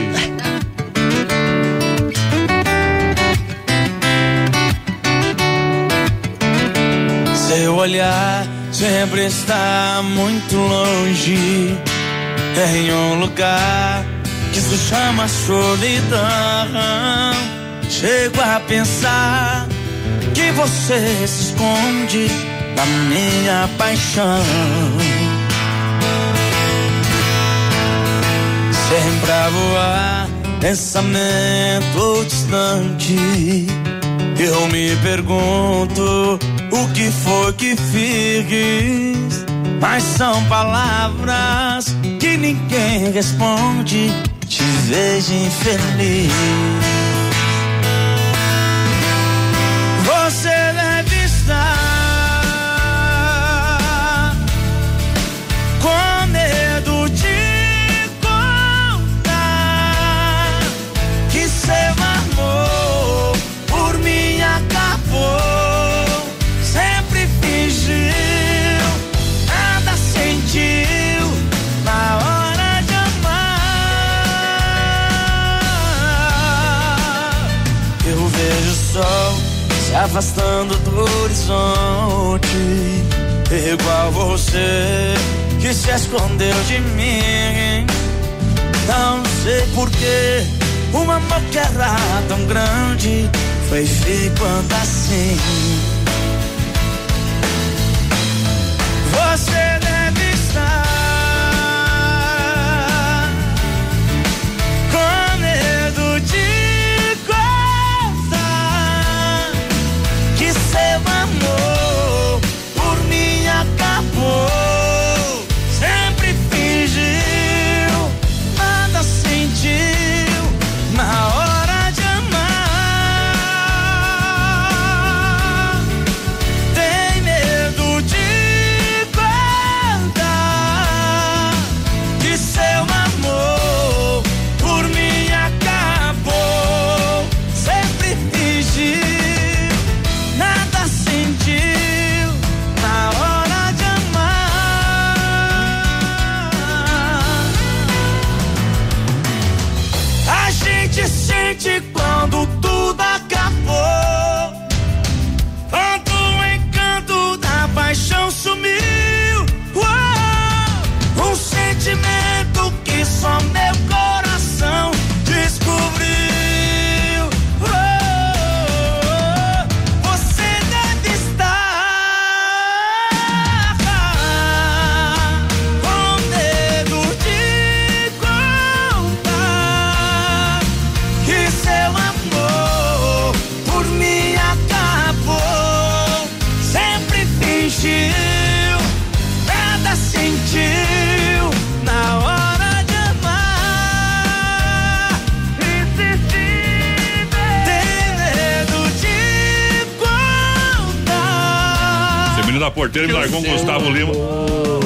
Seu olhar sempre está muito longe, em um lugar que se chama solidão. Chego a pensar que você se esconde da minha paixão. Sempre a voar, pensamento distante. Eu me pergunto o que foi que fiz. Mas são palavras ninguém responde. Te vejo infeliz. Afastando do horizonte, igual você que se escondeu de mim. Não sei porquê, um amor que era tão grande foi ficando assim. Porteira me largou um Gustavo Lima.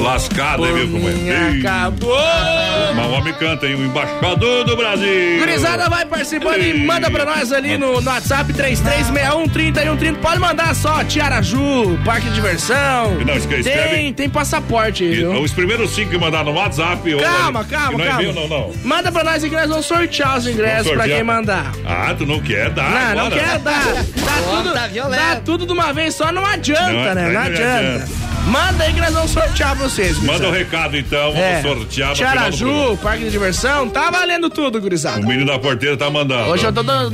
Lascado, hein, viu, companheiro? Ei, Acabou! Mas o homem canta, hein? O embaixador do Brasil. Gurizada vai participando e manda pra nós ali no, no WhatsApp 33613130. Pode mandar só Tiaraju, Parque de Diversão. E não esquece, tem, escreve- tem passaporte, E viu? Os primeiros cinco que mandar no WhatsApp. ou Calma, ali- calma, não é calma. meu, não, não. Manda pra nós aí que nós vamos sortear os ingressos pra quem mandar. Ah, tu não quer dar Não, não agora? quer dar. Dá tudo, dá tudo de uma vez só, não adianta, Não, né? Não não adianta. adianta. Manda aí que nós vamos sortear vocês. Manda o gurizada. recado então, vamos É. sortear Tiaraju. Parque de Diversão, tá valendo tudo, gurizada. O menino da porteira tá mandando. Hoje eu tô dando.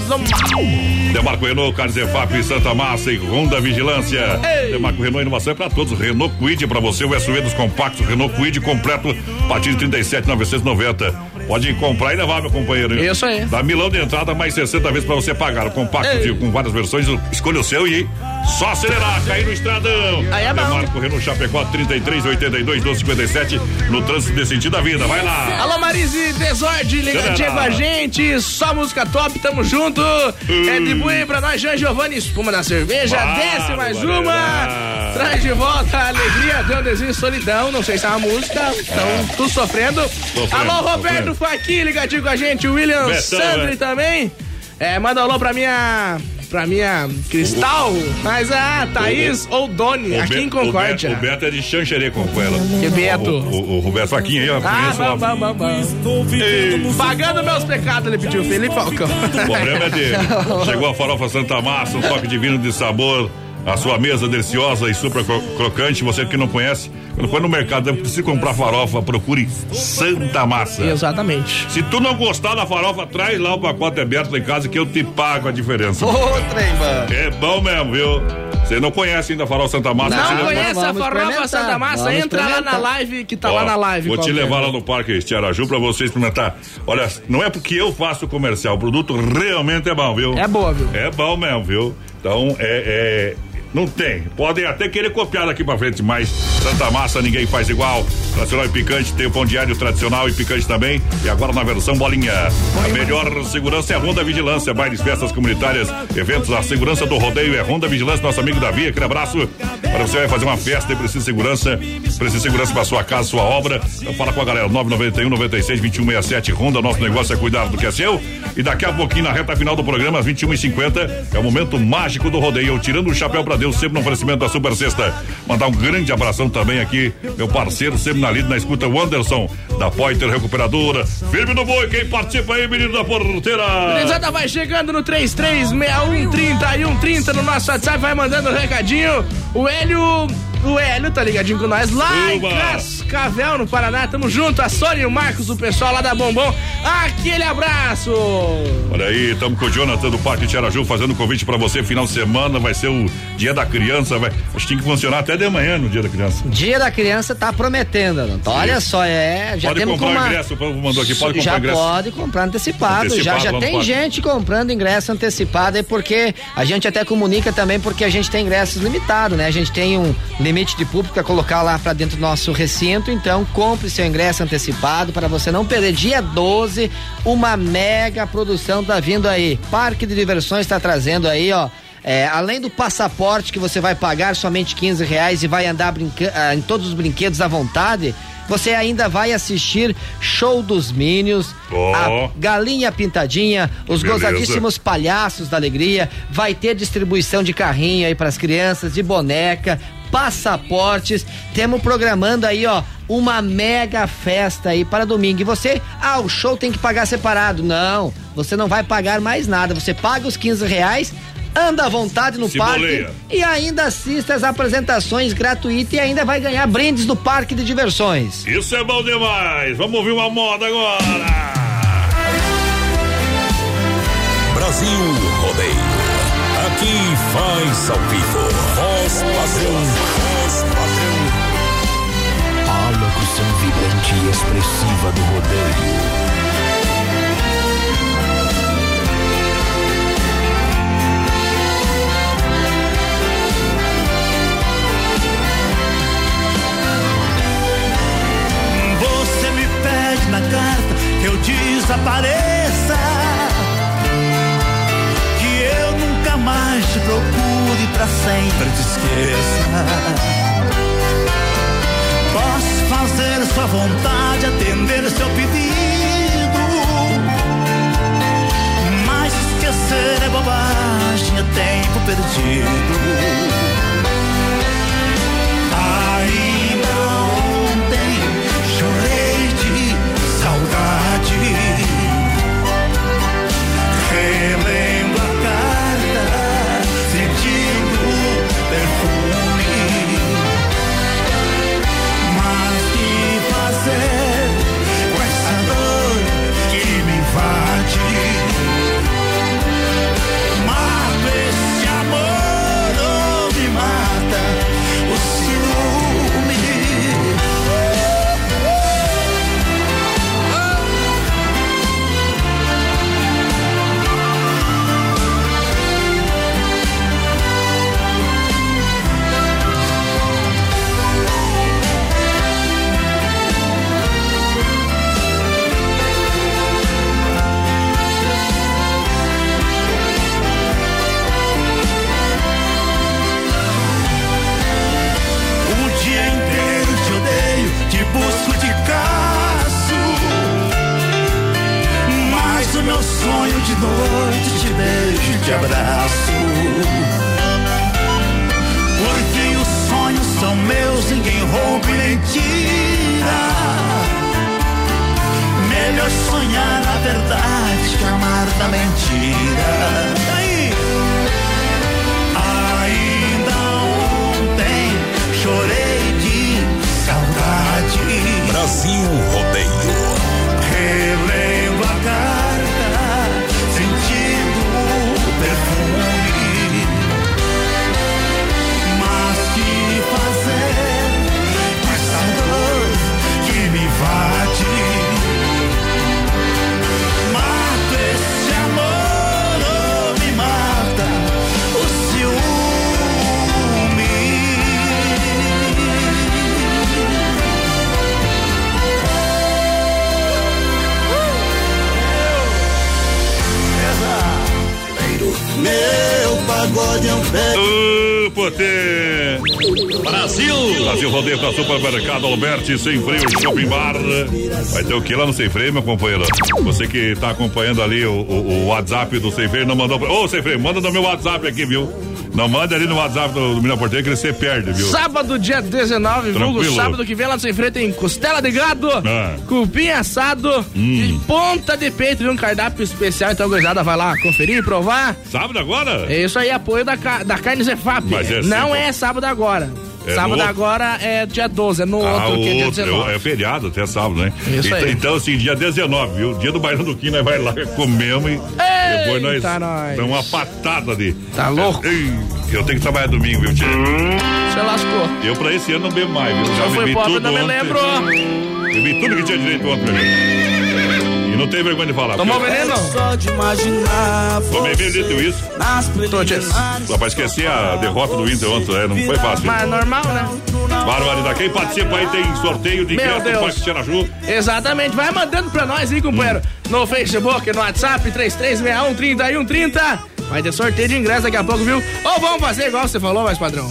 Demarco Renault, Carzefap, Santa Massa e Honda Vigilância. Demarco Renault Inovação é pra todos. Renault Quid pra você, o SUV dos compactos. Renault Quid completo, a partir de 37,990. Pode comprar e levar, meu companheiro. hein? Isso aí. Dá milão de entrada, mais 60 vezes pra você pagar. O compacto de- com várias versões, escolha o seu e só acelerar, cair no estradão. Aí é bom. Demarco Renault Chapecó, 33, 82, 1257, no trânsito desse sentido da vida. Vai lá. Alô, Marise Desorde, ligadinha com a gente. Só música top, tamo junto. É de pra nós, Jean Giovanni, espuma da cerveja. Desce mais uma. Traz de volta a alegria, Dandezinho Solidão. Não sei se é uma música, então tu sofrendo. Sofrendo, alô, Roberto sofrendo. Faqui, ligadinho com a gente. O William Betão, Sandri né? também. É, manda alô pra minha. Pra minha Cristal, mas a Thaís ou Doni, aqui Be- em Concórdia. O Beto, o Beto é de Xanxerê com ela. Que Beto? O, o, o Roberto Faquinha aí, ó. Ah. Pagando meus pecados, ele pediu, Felipe Falcão. O problema é dele. Chegou a farofa Santa Massa, um toque divino de sabor. A sua mesa deliciosa e super cro- crocante. Você que não conhece, quando for no mercado, precisa comprar farofa, procure Santa Massa. Exatamente. Se tu não gostar da farofa, traz lá o pacote aberto lá em casa que eu te pago a diferença. Ô, mano. É bom mesmo, viu? Você não conhece ainda a farofa Santa Massa? Não, você leva- conhece a vamos farofa Santa Massa? vamos Entra lá na live que tá Ó, lá na live. Vou te levar lá no Parque Tiaraju pra você experimentar. Olha, não é porque eu faço o comercial, o produto realmente é bom, viu? É boa, viu? É bom mesmo, viu? Então, é. Não tem. Podem até querer copiar daqui pra frente, mas Santa Massa ninguém faz igual. Tradicional e picante, tem o pão diário tradicional e picante também. E agora na versão bolinha. A melhor segurança é a Ronda Vigilância. Bailes, festas comunitárias, eventos. A segurança do rodeio é Ronda Vigilância. Nosso amigo Davi, aquele abraço. Para você vai fazer uma festa e precisa de segurança. Precisa de segurança para sua casa, sua obra. Então fala com a galera. 991 96 2167 Ronda. Nosso negócio é cuidar do que é seu. E daqui a pouquinho, na reta final do programa, às 21h50, é o momento mágico do rodeio. Tirando o chapéu pra Deus, sempre no oferecimento da Super Sexta. Mandar um grande abração também aqui, meu parceiro, sempre na lida, na escuta, o Anderson, da Poiter Recuperadora. Firme no boi, quem participa aí, menino da porteira? Gurizada vai chegando no 336130 no nosso WhatsApp, vai mandando um recadinho. O Hélio. O Hélio tá ligadinho com nós lá em Uba. Cascavel, no Paraná. Tamo junto. A Sônia e o Marcos, o pessoal lá da Bombom. Aquele abraço. Olha aí, estamos com o Jonathan do Parque Tiaraju fazendo convite pra você. Final de semana vai ser o dia da criança. Vai, acho que tem que funcionar até de manhã no dia da criança. Dia da criança tá prometendo, Adonto. Olha só, é. Já pode temos comprar uma... o ingresso, o povo mandou aqui, pode comprar já o ingresso. pode comprar antecipado. Antecipado já já tem gente comprando ingresso antecipado aí porque a gente até comunica também porque a gente tem ingressos limitados, né? A gente tem um limite de público para colocar lá para dentro do nosso recinto, então compre seu ingresso antecipado para você não perder dia 12, uma mega produção tá vindo aí. Parque de Diversões está trazendo aí, ó, é, além do passaporte que você vai pagar somente 15 reais e vai andar brinca- ah, em todos os brinquedos à vontade, você ainda vai assistir show dos Minions, Ó. a Galinha Pintadinha, os Beleza. gozadíssimos palhaços da alegria, vai ter distribuição de carrinho aí para as crianças, de boneca, passaportes. Temos programando aí, ó, uma mega festa aí para domingo. E você, ah, o show tem que pagar separado. Não, você não vai pagar mais nada. Você paga os 15 reais. Anda à vontade no Se parque boleia. e ainda assista as apresentações gratuitas e ainda vai ganhar brindes do parque de diversões. Isso é bom demais. Vamos ouvir uma moda agora. Brasil Rodeio. Aqui faz ao vivo. Voz padrão. Voz padrão. A locução vibrante e expressiva do rodeio. Você me pede na carta que eu desapareça. Que eu nunca mais te procure pra sempre te esqueça. Posso fazer sua vontade, atender seu pedido. Mas esquecer é bobagem, é tempo perdido. Ainda meu sonho de noite te beijo e te abraço. Porque os sonhos são meus, ninguém rouba e nem tira. Melhor sonhar a verdade que amar da mentira. Supermercado Alberti Sem Freio Shopping Bar. Vai ter o que lá no Sem Freio, meu companheiro? Você que tá acompanhando ali o, o, o WhatsApp do Sem Freio, não mandou pra... Ô, Sem Freio, manda no meu WhatsApp aqui, viu? Não manda ali no WhatsApp do, do Minas Porteiro que você perde, viu? Sábado, dia 19, vulgo sábado que vem lá no Sem Freio tem costela de gado, Ah. cupim assado e ponta de peito e um cardápio especial. Então, gurizada, vai lá conferir, provar. Sábado agora? É isso aí, apoio da, da carne Zefap. Mas é Não é sábado agora. É sábado outro? agora é dia 12, é no Ah, outro, que é dia outro, 19. é, é feriado até sábado, né? Isso então, aí. então, assim, dia 19, viu? Dia do bailão do Quim, nós vai lá, comemos e depois nós Eita, nós. damos uma patada de. Tá louco? Ei, eu tenho que trabalhar domingo, viu, Tchê? Você lascou. Eu pra esse ano não bebo mais, viu? Já Só foi pobre, tudo não me ontem. lembro. Bebi tudo que tinha direito ontem, amigo. E não tem vergonha de falar. Tomou veneno? Só de imaginar Tomei meio litro isso. Só pra esquecer a derrota do Inter ontem, né? Não foi fácil. Mas é normal, né? Barbaridade. Quem participa aí tem sorteio de ingresso do Deus. Parque Tiaraju. Exatamente, vai mandando pra nós aí, companheiro. No Facebook, no WhatsApp, 3361 3130. Vai ter sorteio de ingresso daqui a pouco, viu? Ou vamos fazer igual você falou, mais padrão.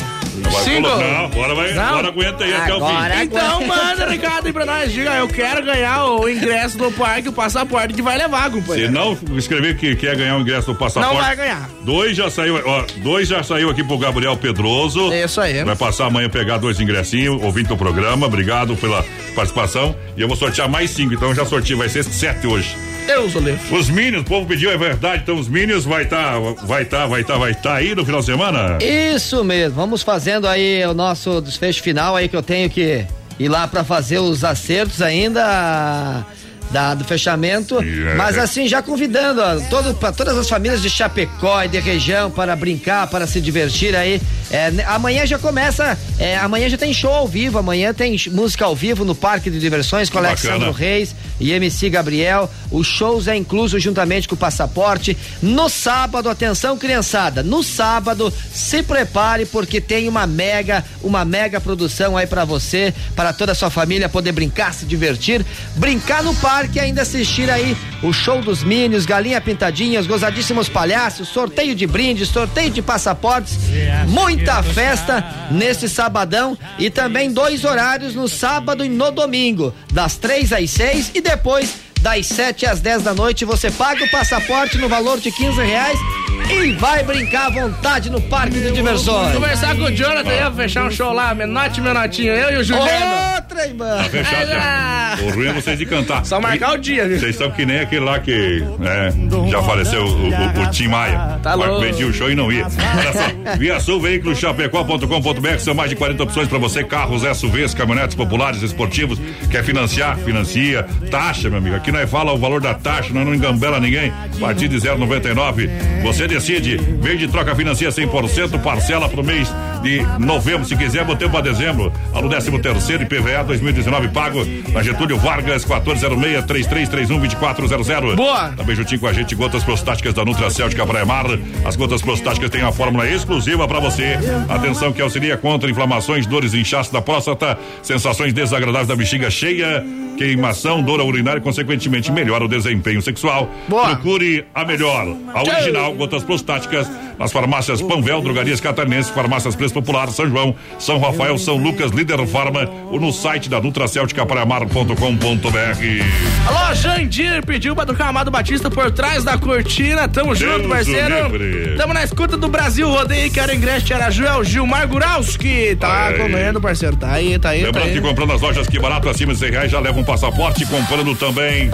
Colocar- Não, agora vai, Não? agora aguenta aí até o Agora fim. Então manda recado aí pra nós. Diga, eu quero ganhar o ingresso do parque, o passaporte que vai levar, Se companheiro. não escrever que quer ganhar o ingresso do passaporte. Não vai ganhar. Dois já saiu, ó, dois já saiu aqui pro Gabriel Pedroso. Isso aí. Vai passar amanhã pegar dois ingressinhos, ouvindo o programa. Obrigado pela participação. E eu vou sortear mais cinco, então eu já sorteei, vai ser sete hoje. Deus o livre. Os Minions, o povo pediu, é verdade. Então os Minions vai estar, vai estar, vai estar, vai estar aí no final de semana? Isso mesmo, vamos fazendo aí o nosso desfecho final aí que eu tenho que ir lá pra fazer os acertos ainda da, do fechamento, é. mas assim já convidando ó, todo, para todas as famílias de Chapecó e de região para brincar, para se divertir aí. É, né, amanhã já começa, é, amanhã já tem show ao vivo, amanhã tem música ao vivo no Parque de Diversões com Que Alexandro bacana. Reis e MC Gabriel. Os shows é incluso juntamente com o passaporte. No sábado, atenção criançada, no sábado se prepare porque tem uma mega, uma mega produção aí pra você, para toda a sua família poder brincar, se divertir, brincar no parque e ainda assistir aí o show dos Minions, Galinha Pintadinha, os gozadíssimos palhaços, sorteio de brindes, sorteio de passaportes, muita festa nesse sabadão e também dois horários no sábado e no domingo, das três às seis e depois das 7 às 10 da noite. Você paga o passaporte no valor de 15 reais e vai brincar à vontade no Parque de Diversões. Conversar com o Jonathan aí, fechar um show lá, Menote Menotinho, eu e o Juliano. Outra, irmã. Tá fechado já. O ruim é vocês de cantar. Só marcar o dia, viu? Vocês são que nem aquele lá que né, já faleceu, o, o, o Tim Maia. Tá louco. Vendia o show e não ia. Olha só, Via Sul Veículos Chapecó.com.br são mais de 40 opções para você: carros, SUVs, caminhonetes populares, esportivos. Quer financiar? Financia. Taxa, meu amigo. Aqui nós fala o valor da taxa, nós não engambela ninguém. A partir de 0,99. Você decide. Vende, troca, financia 100%, parcela pro mês de novembro. Se quiser, botei para dezembro. Alô 13 terceiro IPVA 2019 pago na Getúlio Vargas 1406 3331 2400. Boa. Também juntinho com a gente, gotas prostáticas da Nutracéutica Praia Mar. As gotas prostáticas têm a fórmula exclusiva para você. Atenção que auxilia contra inflamações, dores, inchaço da próstata, sensações desagradáveis da bexiga cheia, queimação, dor urinária e, consequentemente, melhora o desempenho sexual. Boa. Procure a melhor, a original, gotas prostáticas, nas farmácias Panvel, Drogarias Catarinense, Farmácias Preço Popular, São João, São Rafael, São Lucas, Líder Farma, ou no site da Nutracéutica Praiamar.com.br. Alô, Jandir pediu pra tocar Amado Batista por trás da cortina. Tamo junto, Deus parceiro. o livre. Tamo na escuta do Brasil Rodeio, quero ingresso Araju, é o Gilmar Guralski. Tá Aí. acompanhando, parceiro. Tá aí, tá aí, tá Lembrando aí. que comprando as lojas que barato acima de 100 reais já leva um passaporte. Comprando também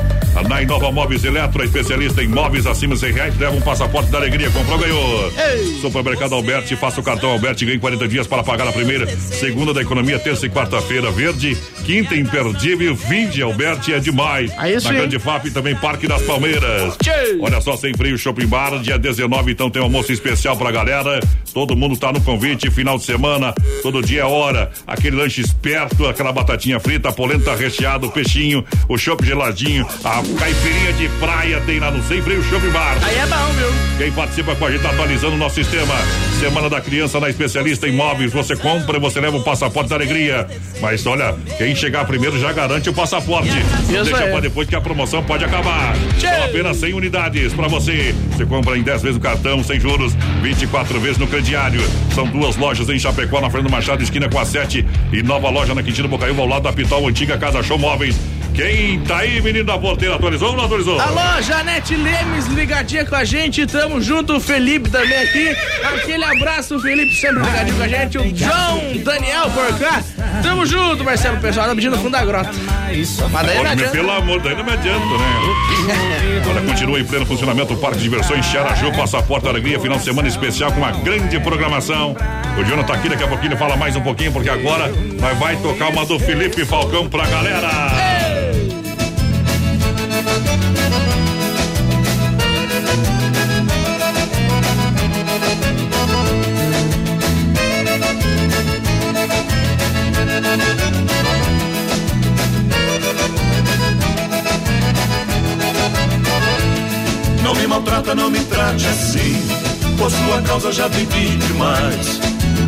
na Inova Móveis Eletro, especialista em móveis acima de 100 reais, leva um passaporte da alegria. Comprou, ganhou. Supermercado Alberti, faça o cartão Alberti, ganhe 40 dias para pagar a primeira, segunda da economia, terça e quarta-feira verde, quinta imperdível, fim de Alberti é demais. Aí na sim. Grande FAP e também Parque das Palmeiras. Olha só, sem frio, Shopping Bar, dia 19, então tem um almoço especial pra galera. Todo mundo tá no convite, final de semana, todo dia é hora. Aquele lanche esperto, aquela batatinha frita, polenta recheado, peixinho, o chopp geladinho, a caipirinha de praia tem lá no Sem Frio Shopping Bar. Aí é bom, viu? Quem participa com a gente atualizando atualizando o nosso sistema. Semana da Criança na Especialista em Móveis. Você compra e você leva o passaporte da alegria. Mas olha, quem chegar primeiro já garante o passaporte. Não Deixa pra depois que a promoção pode acabar. São apenas 100 unidades para você. Você compra em 10 vezes no cartão, sem juros, 24 vezes no crediário. São duas lojas em Chapecó, na Fernando Machado, esquina com a 7 e nova loja na Quintino Bocaiúva, ao lado da Pitol, antiga Casa Show Móveis. Quem tá aí, menino da porteira, atualizou ou não atualizou? Alô, Janete Lemes, ligadinha com a gente, tamo junto, o Felipe também aqui, aquele abraço, Felipe sempre ligadinho com a gente, o João Daniel por cá, tamo junto, Marcelo, pessoal, tá pedindo fundo da grota. Mas daí não adianta. Pelo amor, daí não me adianta, né? Olha, continua em pleno funcionamento o Parque de Diversões Xaraju, Passaporte Alegria, final de semana especial com uma grande programação. O Jonathan tá aqui, daqui a pouquinho fala mais um pouquinho, porque agora nós vai tocar uma do Felipe Falcão pra galera. Ei! Não me maltrata, não me trate assim. Por sua causa já vivi demais.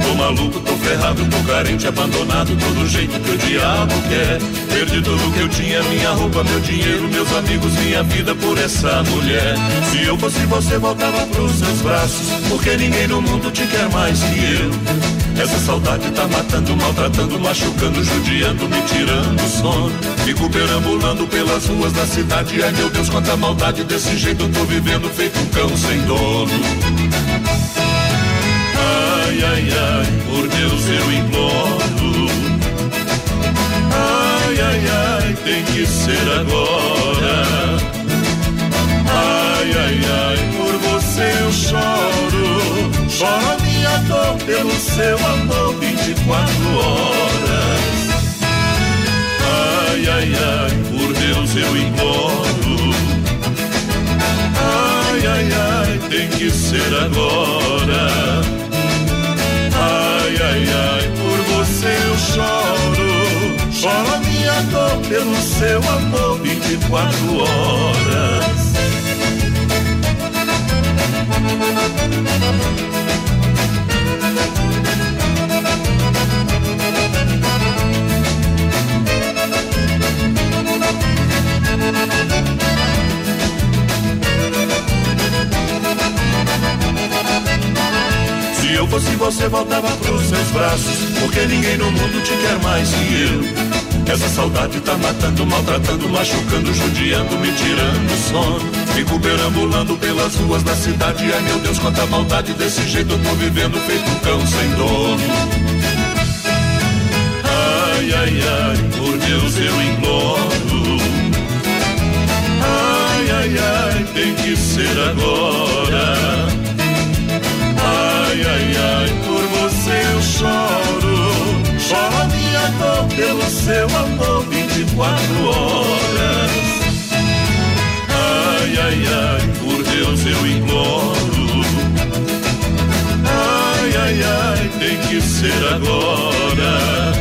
Tô maluco, tô ferrado, tô carente, abandonado, todo jeito que o diabo quer. Perdi tudo que eu tinha, minha roupa, meu dinheiro, meus amigos, minha vida por essa mulher. Se eu fosse você, voltava pros seus braços, porque ninguém no mundo te quer mais que eu. Essa saudade tá matando, maltratando, machucando, judiando, me tirando o sono. Fico perambulando pelas ruas da cidade, ai meu Deus, quanta maldade, desse jeito eu tô vivendo feito um cão sem dono ai, ai, pelo seu amor 24 horas. Ai, ai, ai, por Deus eu imploro. Ai, ai, ai, tem que ser agora ai, ai, por você eu choro. Choro minha dor pelo seu amor 24 horas. Eu fosse você, voltava pros seus braços. Porque ninguém no mundo te quer mais que eu. Essa saudade tá matando, maltratando, machucando, judiando, me tirando o sono. Fico perambulando pelas ruas da cidade. Ai meu Deus, quanta maldade desse jeito eu tô vivendo, feito um cão sem dono. Ai, ai, ai, por Deus eu imploro. Ai, ai, ai, tem que ser agora ai, ai, ai, por você eu choro. Choro a minha dor pelo seu amor 24 horas. Ai, ai, por Deus eu imploro. Ai, ai, ai, tem que ser agora.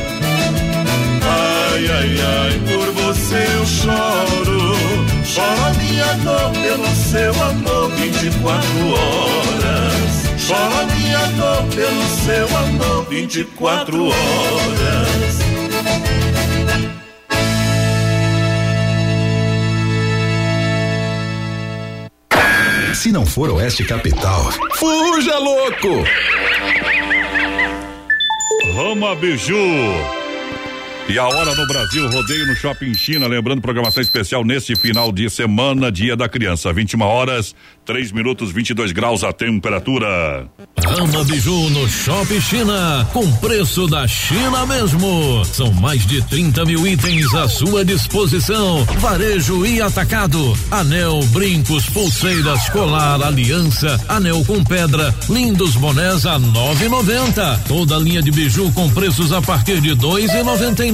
Ai, ai, ai, por você eu choro. Choro a minha dor pelo seu amor 24 horas. Chora minha dor pelo seu amor 24 horas. Se não for Oeste Capital, fuja louco! Roma Biju e a hora no Brasil, rodeio no Shopping China. Lembrando, programação especial nesse final de semana, Dia da Criança. 21 horas, 3 minutos, 22 graus a temperatura. Ama Biju no Shopping China, com preço da China mesmo. São mais de 30 mil itens à sua disposição. Varejo e atacado. Anel, brincos, pulseiras, colar, aliança, anel com pedra, lindos bonés a 9,90. Toda linha de biju com preços a partir de 2,99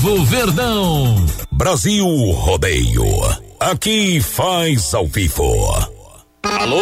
Verdão. Brasil Rodeio. Aqui faz ao vivo. Alô,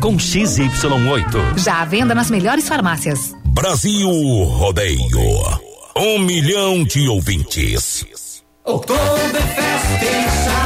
com XY8. Já à venda nas melhores farmácias. Brasil Rodeio. Um milhão de ouvintes. Oktoberfest em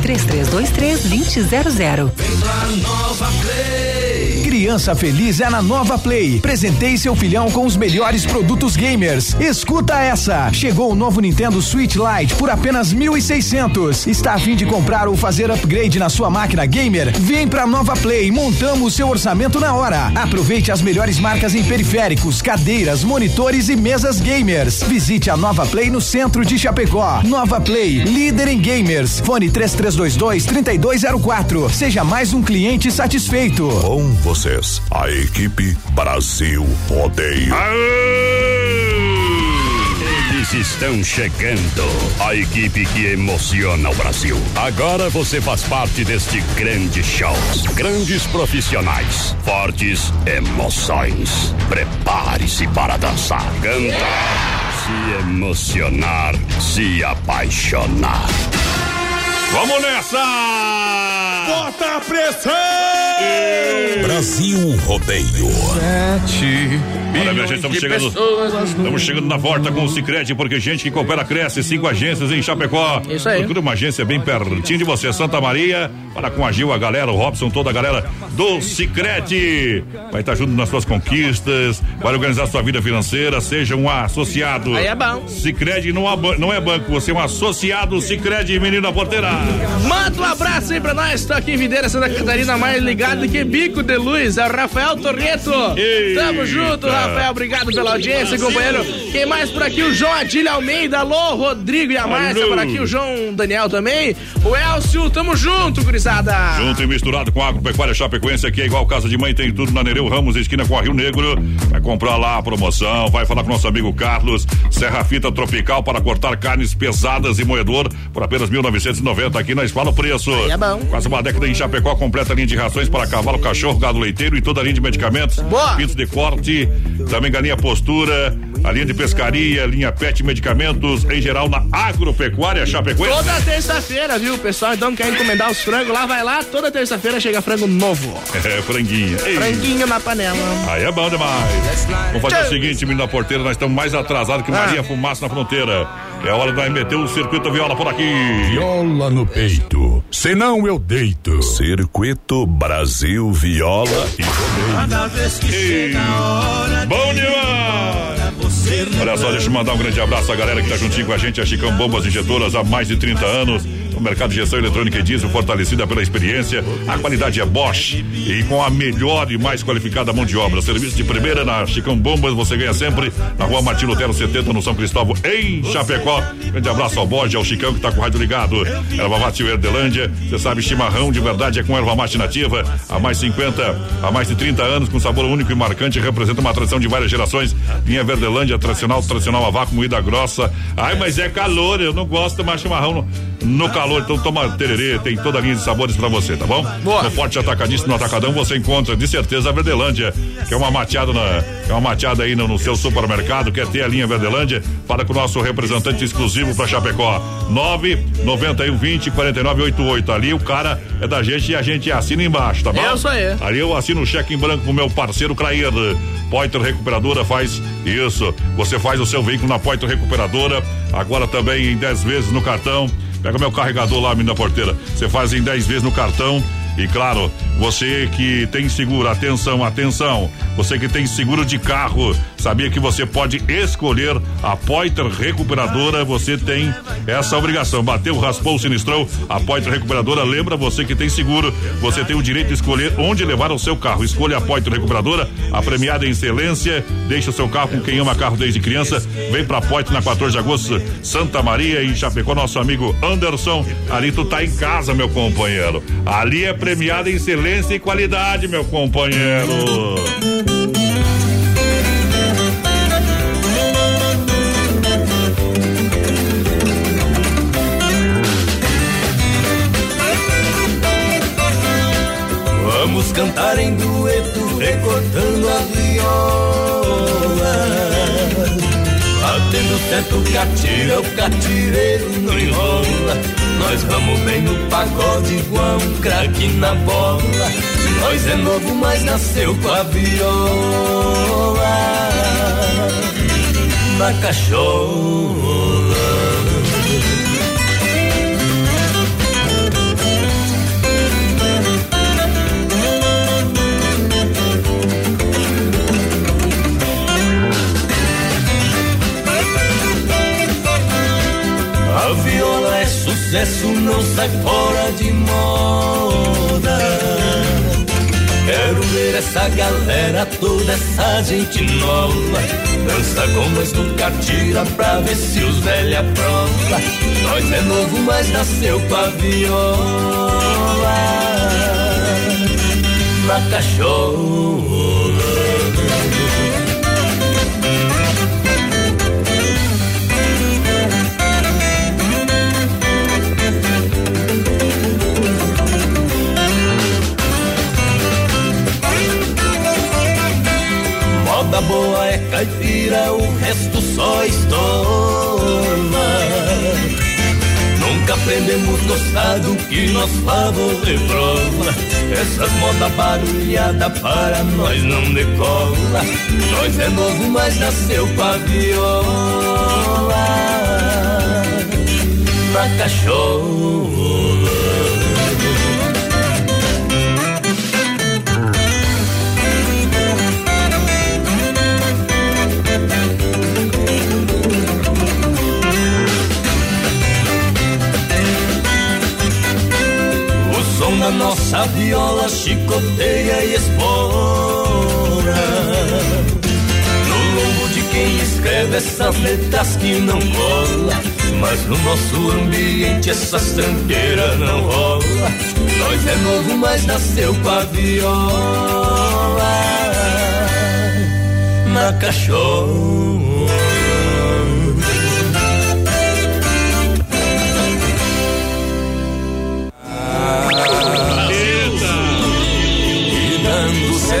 3323 2000. Criança feliz é na Nova Play. Presentei seu filhão com os melhores produtos gamers. Escuta essa! Chegou o novo Nintendo Switch Lite por apenas 1.600. Está a fim de comprar ou fazer upgrade na sua máquina gamer? Vem pra Nova Play, montamos seu orçamento na hora. Aproveite as melhores marcas em periféricos, cadeiras, monitores e mesas gamers. Visite a Nova Play no centro de Chapecó. Nova Play, líder em gamers. Fone 3322 3204. Seja mais um cliente satisfeito. Com a equipe Brasil Rodeio. Eles estão chegando. A equipe que emociona o Brasil. Agora você faz parte deste grande show. Grandes profissionais. Fortes emoções. Prepare-se para dançar, cantar, se emocionar, se apaixonar. Vamos nessa! Bota a pressão! Brasil Rodeio. Olha, minha gente, estamos chegando. Estamos chegando na porta com o Cicred, porque gente que coopera cresce. Cinco agências em Chapecó. Isso aí. Procura uma agência bem pertinho de você. Santa Maria, para com a Gil, a galera, o Robson, toda a galera do Cicred. Vai estar junto nas suas conquistas, vai organizar sua vida financeira. Seja um associado. Aí é bom. Cicred não, é não é banco, você é um associado Cicred, menino da porteira. Manda um abraço aí pra nós. Tô aqui em Videira, Santa Catarina, mais ligado do que bico de luz. É o Rafael Torreto. Tamo junto, Rafael. Obrigado pela audiência, companheiro. Quem mais por aqui? O João Adílio Almeida. Alô, Rodrigo e a Márcia por aqui. O João Daniel também. O Elcio, tamo junto, gurizada. Junto e misturado com a agropecuária Chapecoense, aqui é igual casa de mãe, tem tudo na Nereu Ramos, esquina com a Rio Negro. Vai comprar lá a promoção, vai falar com nosso amigo Carlos. Serra Fita Tropical para cortar carnes pesadas e moedor por apenas 1990 aqui na Espala o Preço. é bom. Quase uma década em Chapecó, completa linha de rações para cavalo, cachorro, gado leiteiro e toda a linha de medicamentos. Boa. Pintos de corte, também galinha postura, a linha de pescaria, linha pet medicamentos, em geral na agropecuária Chapecoense. Toda terça-feira, viu, pessoal? Então quer encomendar os frangos lá, vai lá. Toda terça-feira chega frango novo. É, franguinha. Ei. Franguinho na panela. Aí é bom demais. Vamos fazer o seguinte, menino da porteira, nós estamos mais atrasados que Maria Fumaça na fronteira. É hora de nós meter o circuito viola por aqui. Viola no peito, senão eu deito. Circuito Brasil Viola e. Cada vez que chega a hora Bom demais! Olha só, deixa eu mandar um grande abraço à galera que tá juntinho com a gente, a Chicão Bombas Injetoras há mais de 30 anos. O mercado de gestão eletrônica e diesel fortalecida pela experiência. A qualidade é Bosch e com a melhor e mais qualificada mão de obra. Serviço de primeira na Chicão Bombas, você ganha sempre na rua Martin Lutero 70, no São Cristóvão, em Chapecó. Grande abraço ao Bode, ao Chicão que tá com o rádio ligado. Erva Mate Verdelândia, você sabe, chimarrão de verdade é com erva mate nativa. Há mais 50, há mais de 30 anos, com sabor único e marcante, representa uma tradição de várias gerações. Linha Verdelândia, tradicional, tradicional a vácuo, moída grossa. Ai, mas é calor, eu não gosto tomar chimarrão no, no calor, então toma tererê, tem toda a linha de sabores pra você, tá bom? Boa. No Forte Atacadista, no Atacadão, você encontra de certeza a Verdelândia, que é uma mateada na, é uma mateada aí no, no seu supermercado, quer ter a linha Verdelândia, fala com o nosso representante exclusivo pra Chapecó, 991 20 49 88. Ali o cara é da gente e a gente assina embaixo, tá bom? É isso aí. Ali eu assino o cheque em branco pro meu parceiro Crair. Poiter Recuperadora faz isso. Você faz o seu veículo na Poiter Recuperadora, agora também em 10 vezes no cartão. Pega meu carregador lá, menina porteira. Você faz em 10 vezes no cartão. E claro, você que tem seguro, atenção, atenção. Você que tem seguro de carro, sabia que você pode escolher a Poiter Recuperadora? Você tem essa obrigação. Bateu, raspou, sinistrou. A Poiter Recuperadora lembra você que tem seguro. Você tem o direito de escolher onde levar o seu carro. Escolha a Poiter Recuperadora, a premiada em excelência. Deixe o seu carro com quem ama carro desde criança. Vem pra Poiter na 14 de agosto, Santa Maria em Chapecó. Nosso amigo Anderson. Ali tu tá em casa, meu companheiro. Ali é premiada em excelência e qualidade, meu companheiro. Vamos cantar em dueto, recordando a viola. Batendo certo catira, o catireiro não enrola. Nós vamos bem no pagode, igual um craque na bola. Nós é novo, mas nasceu com a viola. Na cachola. Sucesso, não sai fora de moda. Quero ver essa galera toda, essa gente nova. Dança com nós no catira pra ver se os velha prova. Nós é novo, mas nasceu com a viola. Na cachola. Moda boa é caipira, o resto só estoura. Nunca aprendemos gostar do que nós favor reprova. Essas modas barulhada para nós não decola. Nós é novo, mas nasceu pra viola. Na cachorro. Da nossa viola chicoteia e espora. No lombo de quem escreve essas letras que não cola. Mas no nosso ambiente essas tranqueiras não rola. Nós é novo, mas nasceu pra viola. Na cachorra.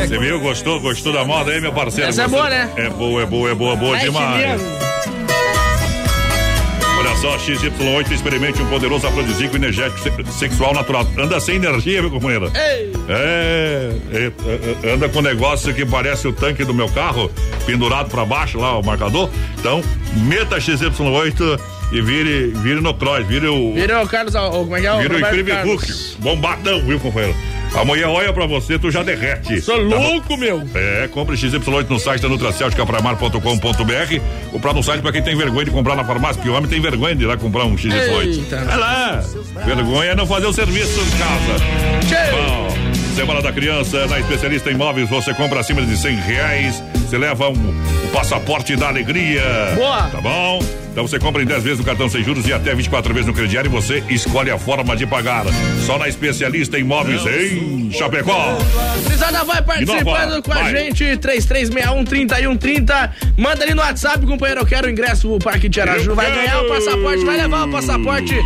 Você viu? Gostou? Gostou da moda aí, meu parceiro? Essa é boa, né? É boa, é boa, é boa, boa Mexe demais. Olha só, XY8, experimente um poderoso afrodisíaco energético se- sexual natural. Anda sem energia, meu companheiro. Ei. É, é, é, anda com um negócio que parece o tanque do meu carro, pendurado pra baixo lá, o marcador. Então, meta XY8 e vire, vire no cross, vire o. Virou o Carlos, o- como é que é? Vira o Roberto incrível. Bombadão, viu, companheiro? A mulher olha pra você, tu já derrete. Sou Tá bom? louco, meu. É, compre XY8 no site da Nutracel de capramar.com.br. Comprar no site pra quem tem vergonha de comprar na farmácia, porque o homem tem vergonha de ir lá comprar um XY8. Eita. Vai lá. Vergonha é não fazer o serviço em casa. Bom, Semana da Criança, na especialista em imóveis, você compra acima de 100 reais, você leva um, o passaporte da alegria. Boa. Tá bom? Então você compra em 10 vezes no cartão sem juros e até 24 vezes no crediário e você escolhe a forma de pagar. Só na especialista em imóveis em Chapecó. Frisada vai participando com a vai. gente, 3361-3130. Manda ali no WhatsApp, companheiro, eu quero o ingresso pro Parque de Araju. Vai ganhar o passaporte, vai levar o passaporte,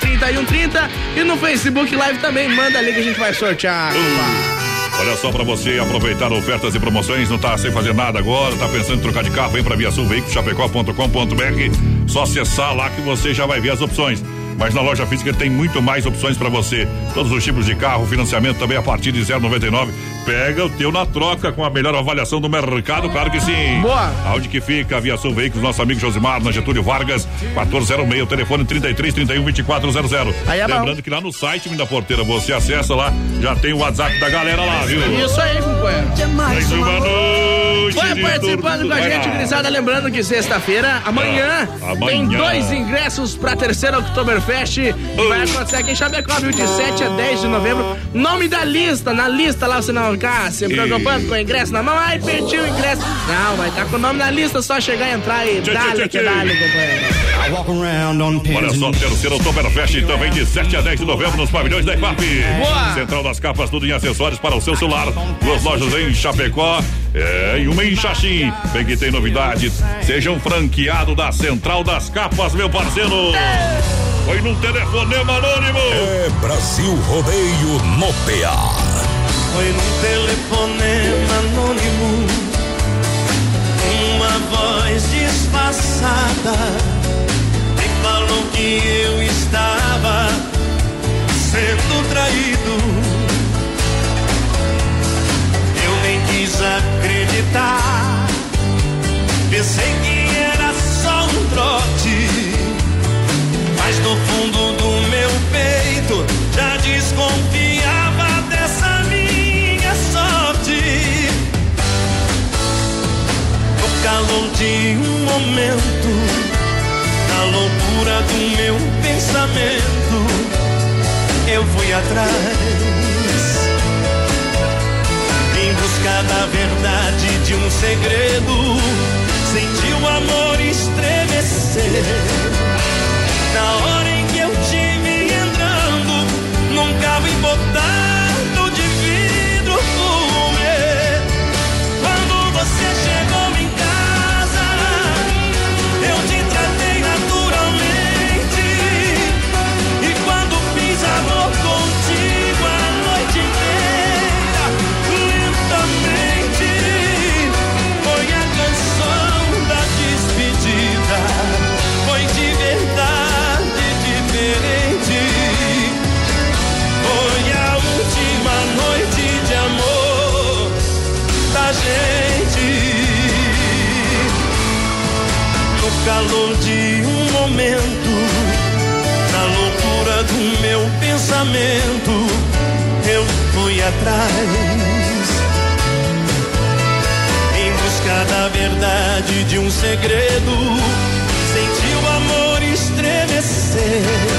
3361-3130. E no Facebook Live também, manda ali que a gente vai sortear. compa. Olha só pra você aproveitar ofertas e promoções, não tá sem fazer nada agora, tá pensando em trocar de carro, vem pra Via Sul Veículos Chapecó.com.br. Só acessar lá que você já vai ver as opções. Mas na loja física tem muito mais opções pra você. Todos os tipos de carro, financiamento também a partir de 0,99. Pega o teu na troca com a melhor avaliação do mercado, claro que sim. Boa. Aonde que fica? Via Sul Veículos, nosso amigo Josimar, na Getúlio Vargas, 1406, o telefone 33 31 2400. Aí é bom. Lembrando que lá no site da Porteira você acessa lá, já tem o WhatsApp da galera lá, viu? Isso aí, companheiro. Mais uma noite. Vai participando tudo. com a Vai gente. Grisada. Lembrando que sexta-feira, amanhã, Ah, amanhã. tem dois ingressos pra terceira Oktoberfest. Que Vai acontecer aqui em Chapecó, viu? De 7 a 10 de novembro. Nome da lista, na lista lá você não ficar se preocupando com o ingresso na mão. Ai, perdi o ingresso. Não, vai estar com o nome na lista, só chegar e entrar e tchê, que dale, companheiro. Olha só, terceiro Oktoberfest também de 7 a 10 de novembro nos pavilhões da. Boa. Central das Capas, tudo em acessórios para o seu celular. Duas lojas em Chapecó é, e uma em Xaxim. Bem que tem novidade. Seja um franqueado da Central das Capas, meu parceiro. Foi num telefonema anônimo. É Brasil Rodeio no PA. Foi num telefonema anônimo Uma voz disfarçada Me falou que eu estava Sendo traído Eu nem quis acreditar Pensei que era só um trote No fundo do meu peito Já desconfiava dessa minha sorte No calor de um momento Na loucura do meu pensamento Eu fui atrás em busca da verdade de um segredo. Senti o amor estremecer. Na hora em que eu te vi entrando num carro importado calor de um momento, na loucura do meu pensamento, eu fui atrás. Em busca da verdade de um segredo, senti o amor estremecer.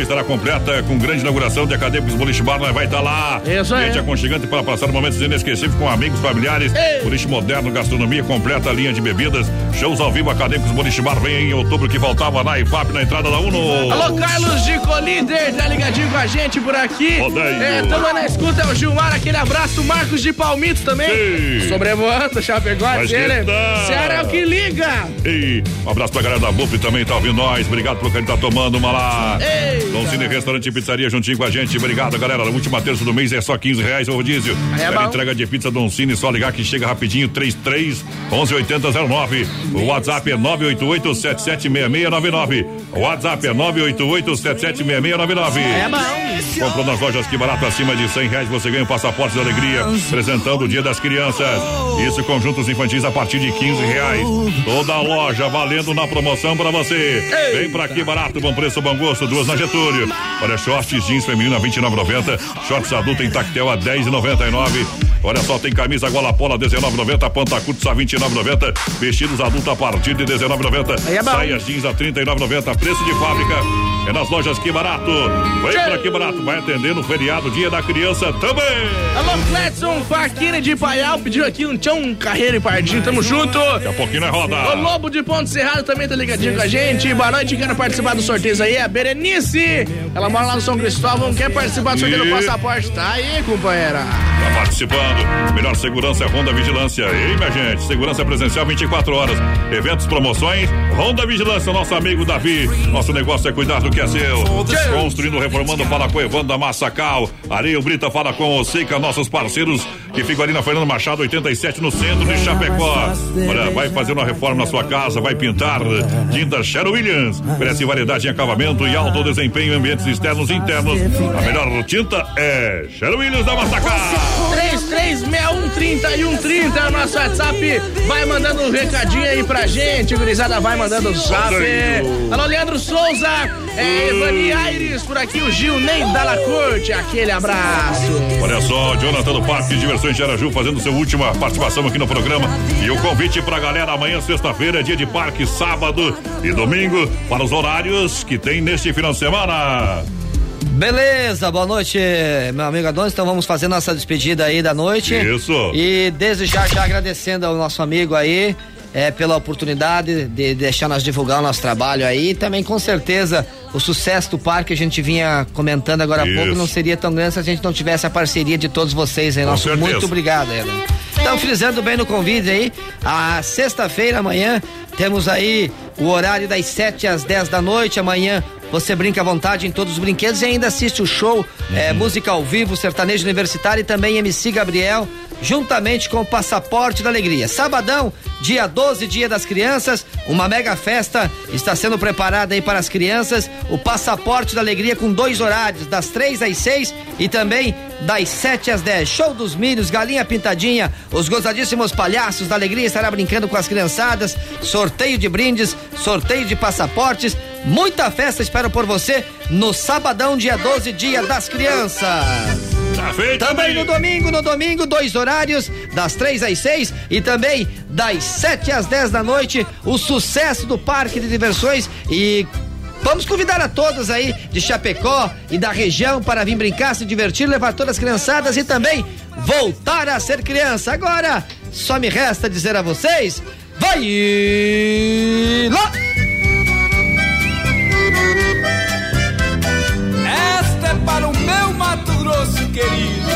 Estará completa com grande inauguração de Acadêmicos Boliche Bar, nós vai estar lá. Isso aí. Gente aconchegante para passar momentos inesquecíveis com amigos, familiares. Boliche moderno, gastronomia completa, linha de bebidas, shows ao vivo Acadêmicos Boliche Bar vem em outubro que faltava na IFAP na entrada da Uno. Alô, Carlos de Colíder, tá ligadinho com a gente por aqui. Rodeio. É, tamo na escuta, é o Gilmar, aquele abraço, Marcos de Palmitos também. Sim. Sobrevoando, Chapecó, Mas que Ceará. é o que liga. E um abraço pra galera da BUP também, tá ouvindo nós. Obrigado pelo que gente tá tomando uma lá. Eita. Cine Restaurante e Pizzaria juntinho com a gente. Obrigado, galera. Última terça do mês é só 15 reais o rodízio. É bom. entrega de pizza Dom Cine, só ligar que chega rapidinho. 33 11 8009. O WhatsApp é 988 776699. O WhatsApp é 988 776699. É bom. Comprou nas lojas que barato acima de 100 reais você ganha um passaporte da alegria, apresentando o Dia das Crianças. Isso conjuntos infantis a partir de 15 reais. Toda a loja valendo na promoção pra você. Vem pra aqui barato, bom preço, bom gosto, duas na Getúlio. Olha, shorts jeans feminino a 29,90, shorts adulto em tactel a 10,99. Olha só, tem camisa gola pola 19,90, panta curta a 29,90, vestidos adulto a partir de 19,90. Aí é. Saias jeans a 39,90, preço de fábrica. É nas lojas Que Barato. Vem pra Que Barato, vai atender no feriado Dia da Criança também. Alô, Cledson Faquini de Paial pediu aqui um tchão, carreira e pardinho, tamo junto. Daqui a pouquinho nós roda. O Lobo de Ponto Cerrado também tá ligadinho com a gente. Boa noite, quero participar do sorteio aí. A Berenice, ela mora lá no São Cristóvão, quer participar do sorteio do E- passaporte. Tá aí, companheira. Tá participando. Melhor segurança é Ronda Vigilância. Ei, minha gente, segurança presencial 24 horas. Eventos, promoções, Ronda Vigilância, nosso amigo Davi. Nosso negócio é cuidar do que é seu. Construindo, reformando, fala com Evandro Massacal. Areia Brita fala com o Seika, nossos parceiros que ficam ali na Fernando Machado 87 no centro de Chapecó. Olha, vai fazer uma reforma na sua casa, vai pintar. Tinta Sherwin Williams. Oferece variedade em acabamento e alto desempenho em ambientes externos e internos. A melhor tinta é Sherwin Williams da Massacal. 336130 é o nosso WhatsApp. Vai mandando um recadinho aí pra gente, gurizada. Vai mandando o zap. Alô, Leandro Souza. É, Evani Aires por aqui, o Gil Ney Dalla Corte. Aquele abraço. Olha só, Jonathan do Parque de Diversões de Araju fazendo sua última participação aqui no programa. E o convite pra galera amanhã, sexta-feira, é dia de parque, sábado e domingo, para os horários que tem neste final de semana. Beleza, boa noite, meu amigo Adonis. Então vamos fazer nossa despedida aí da noite. Isso. E desde já, já agradecendo ao nosso amigo aí. É, pela oportunidade de deixar nós divulgar o nosso trabalho aí. E também, com certeza, o sucesso do parque, a gente vinha comentando agora há Isso. pouco, não seria tão grande se a gente não tivesse a parceria de todos vocês aí. Com Nosso certeza. muito obrigado, Ela. Então, frisando bem no convite aí, a sexta-feira, amanhã, temos aí o horário das 7 às 10 da noite. Amanhã você brinca à vontade em todos os brinquedos e ainda assiste o show é, música ao vivo, sertanejo universitário e também MC Gabriel, juntamente com o Passaporte da Alegria. Sabadão, dia 12, dia das crianças, uma mega festa está sendo preparada aí para as crianças. O Passaporte da Alegria com dois horários, das três às seis e também das 7 às 10. Show dos milhos, galinha pintadinha, os gozadíssimos palhaços da alegria estará brincando com as criançadas, sorteio de brindes, sorteio de passaportes, muita festa espero por você no sabadão, dia 12, dia das crianças. Tá feito, Também no domingo, no domingo, dois horários, das três às seis e também das 7 às 10 da noite, o sucesso do Parque de Diversões e Vamos convidar a todos aí de Chapecó e da região para vir brincar, se divertir, levar todas as criançadas e também voltar a ser criança. Agora, só me resta dizer a vocês, vai lá! Esta é para o meu Mato Grosso querido.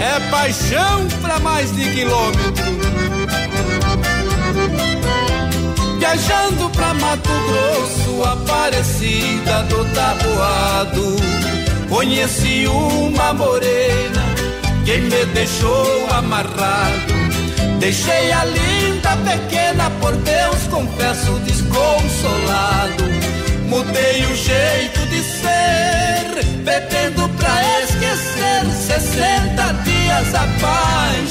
É paixão pra mais de quilômetro. Viajando pra Mato Grosso, Aparecida do Taboado. Conheci uma morena que me deixou amarrado. Deixei a linda pequena, por Deus confesso desconsolado. Mudei o jeito de ser, bebendo pra esquecer. 60 dias apaixonado.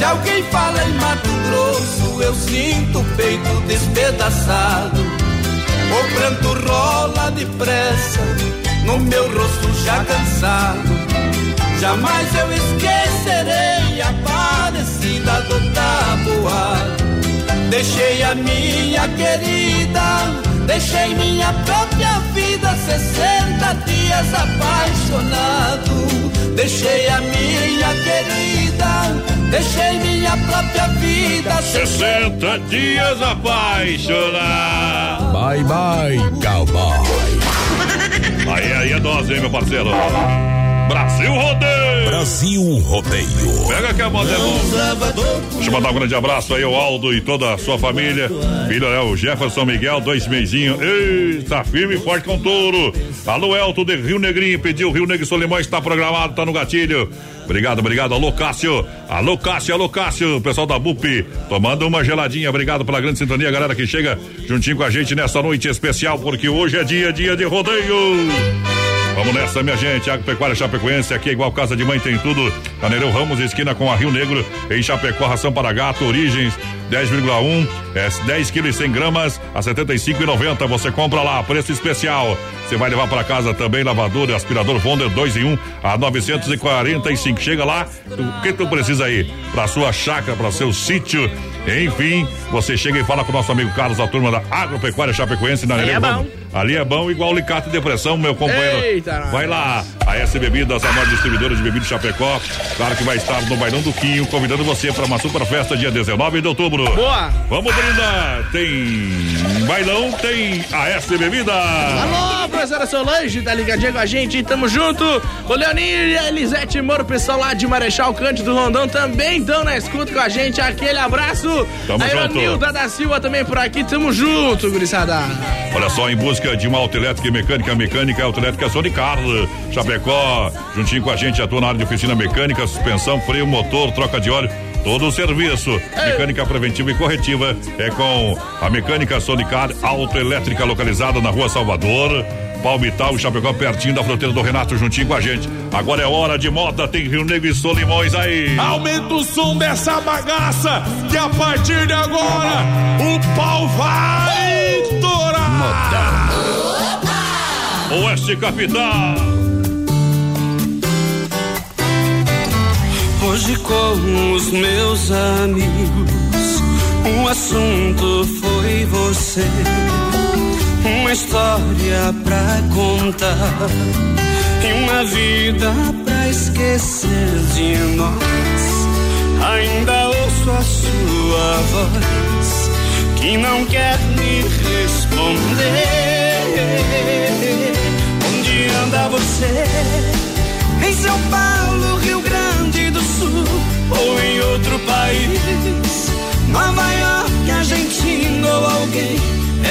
Se alguém fala em Mato Grosso, eu sinto o peito despedaçado. O pranto rola depressa, no meu rosto já cansado. Jamais eu esquecerei a parecida do tabuado. Deixei a minha querida, deixei minha própria vida, 60 dias apaixonado. Deixei a minha querida, deixei minha própria vida, 60 dias apaixonado. Bye bye, cowboy. Aí, aí é dose, hein, meu parceiro? Brasil Rodeio! Brasil Rodeio. Pega que a moda é bom. Deixa eu mandar um grande abraço aí ao Aldo e toda a sua família. Filho é o Jefferson Miguel, dois meizinhos. Eita, firme e forte com touro. Alô, Elton de Rio Negrinho, pediu Rio Negro Solimões, está programado, tá no gatilho. Obrigado, obrigado. Alô, Cássio. Alô, Cássio, alô, Cássio. Pessoal da BUP, tomando uma geladinha. Obrigado pela grande sintonia, galera que chega juntinho com a gente nessa noite especial, porque hoje é dia, dia de rodeio. Vamos nessa, minha gente. Agropecuária Chapecoense, aqui é igual casa de mãe, tem tudo. Na Nereu Ramos, esquina com a Rio Negro, em Chapecó, ração para gato, origens 10,1, é 10 quilos e 100 gramas a 75,90. Você compra lá, preço especial. Você vai levar para casa também lavador e aspirador Wonder 2 em 1 a 945. Chega lá, o que tu precisa aí? Para sua chácara, para seu sítio. Enfim, você chega e fala com o nosso amigo Carlos, a turma da Agropecuária Chapecoense na Nereu é. Ramos. Ali é bom, igual alicate de depressão, meu companheiro. Eita, vai lá, a S Bebidas, a maior distribuidora de bebidas Chapecó. Claro que vai estar no Bailão do Quinho, convidando você para uma super festa dia 19 de outubro. Boa! Vamos brindar! Tem bailão, tem a S Bebidas. Alô, professora Solange, tá ligadinha com a gente? Tamo junto. O Leoninho e a Elisete Moro, pessoal lá de Marechal Cândido Rondão, também estão na escuta com a gente. Aquele abraço. Tamo a junto. Ivanilda da Silva também por aqui. Tamo junto, gurizada. Olha só, em busca de uma autoelétrica e mecânica, mecânica autoelétrica Sony Carlos, Chapecó, juntinho com a gente, atua na área de oficina mecânica, suspensão, freio, motor, troca de óleo. Todo o serviço, mecânica preventiva e corretiva é com a mecânica Sonicar Autoelétrica localizada na rua Salvador, Palmital, Chapecó, pertinho da fronteira do Renato, juntinho com a gente. Agora é hora de moda, tem Rio Negro e Solimões aí. Aumenta o som dessa bagaça, que a partir de agora o pau vai torar. Oeste Capital. Hoje com os meus amigos, o assunto foi você. Uma história pra contar e uma vida pra esquecer de nós. Ainda ouço a sua voz que não quer me responder. Onde anda você? Em São Paulo, Rio Grande do Sul ou em outro país? Nova York, Argentina ou alguém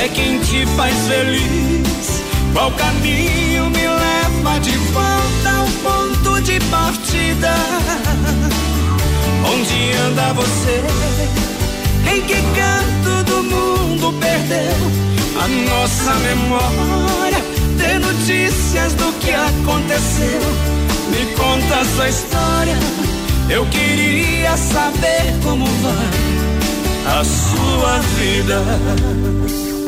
é quem te faz feliz? Qual caminho me leva de volta ao ponto de partida? Onde anda você? Em que canto do mundo perdeu a nossa memória? Ter notícias do que aconteceu. Me conta sua história. Eu queria saber como vai a sua vida.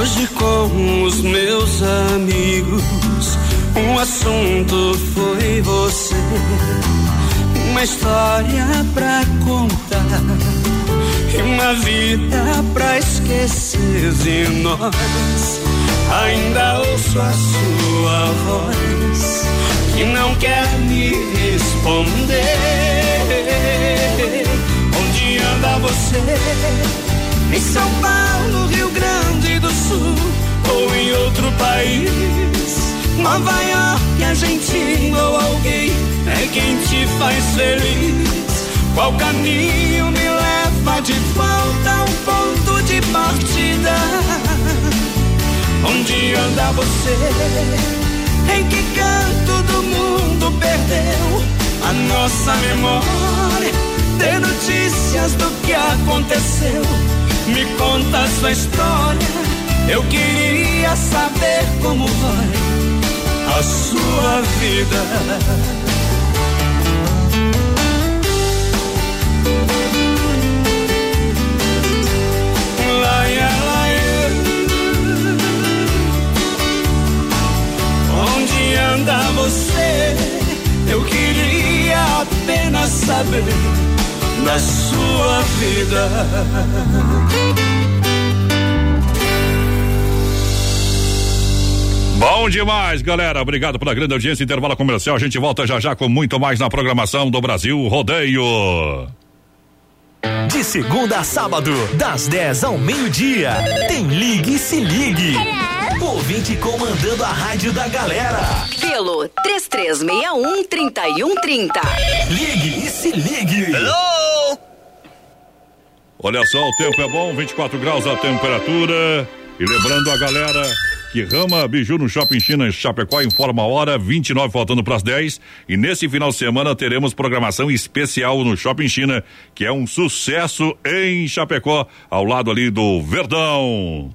Hoje com os meus amigos, um assunto foi você. Uma história pra contar e uma vida pra esquecer de nós. Ainda ouço a sua voz que não quer me responder. Onde anda você? Em São Paulo, Rio Grande do Sul ou em outro país. Nova York, Argentina ou alguém é quem te faz feliz. Qual caminho me leva de volta ao ponto de partida? Onde anda você? Em que canto do mundo perdeu a nossa memória? Ter notícias do que aconteceu me conta sua história. Eu queria saber como vai a sua vida. Onde anda você? Eu queria apenas saber da sua vida. Bom demais, galera. Obrigado pela grande audiência. Intervalo comercial. A gente volta já já com muito mais na programação do Brasil Rodeio. De segunda a sábado, das 10 ao meio-dia, tem Ligue e Se Ligue. Ouvinte comandando a rádio da galera. Pelo 3361-3130. Ligue e Se Ligue. Olha só, o tempo é bom, 24 graus a temperatura. E lembrando a galera que Rama Biju no Shopping China em Chapecó informa a hora, 29 faltando para as 10. E nesse final de semana teremos programação especial no Shopping China, que é um sucesso em Chapecó, ao lado ali do Verdão.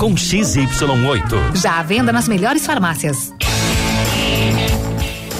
com XY8. Já à venda nas melhores farmácias.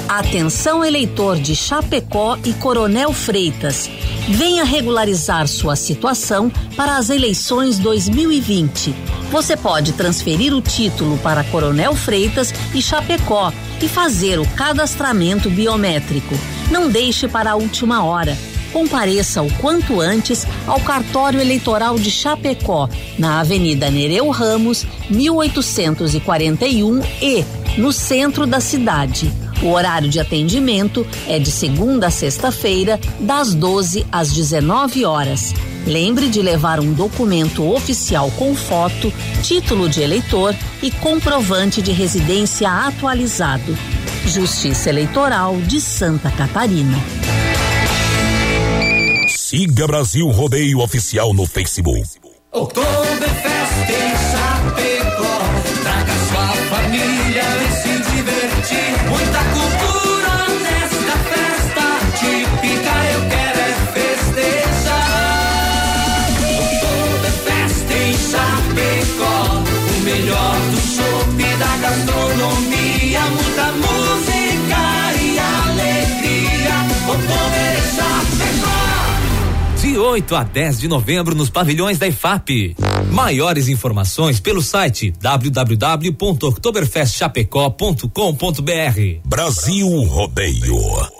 Atenção eleitor de Chapecó e Coronel Freitas. Venha regularizar sua situação para as eleições 2020. Você pode transferir o título para Coronel Freitas e Chapecó e fazer o cadastramento biométrico. Não deixe para a última hora. Compareça o quanto antes ao cartório eleitoral de Chapecó, na Avenida Nereu Ramos, 1841 e no centro da cidade. O horário de atendimento é de segunda a sexta-feira, das 12 às 19 horas. Lembre de levar um documento oficial com foto, título de eleitor e comprovante de residência atualizado. Justiça Eleitoral de Santa Catarina. Siga Brasil Rodeio Oficial no Facebook. Em Chapecó. 8 a 10 de novembro nos pavilhões da IFAP. Maiores informações pelo site www.oktoberfestchapecó.com.br. Brasil Rodeio.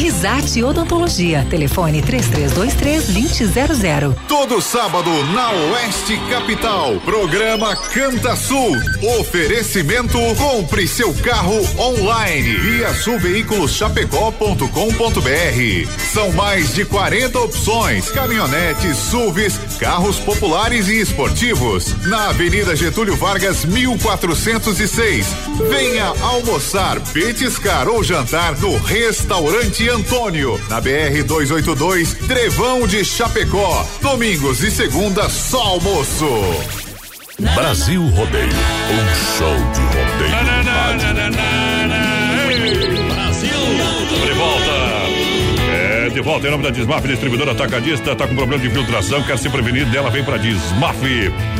Risate Odontologia. Telefone 3323 2000. Todo sábado na Oeste Capital. Programa Canta Sul. Oferecimento Compre seu carro online via sulveiculoschapecó.com.br. São mais de 40 opções: caminhonetes, SUVs, carros populares e esportivos. Na Avenida Getúlio Vargas, 1406. Venha almoçar, petiscar ou jantar no Restaurante Antônio, na BR 282, Trevão de Chapecó. Domingos e segunda só almoço. Brasil Rodeio. Um show de rodeio. Brasil! De volta! É, de volta em nome da Desmaf, distribuidora atacadista, tá com problema de infiltração, quer se prevenir dela, vem pra Desmaf.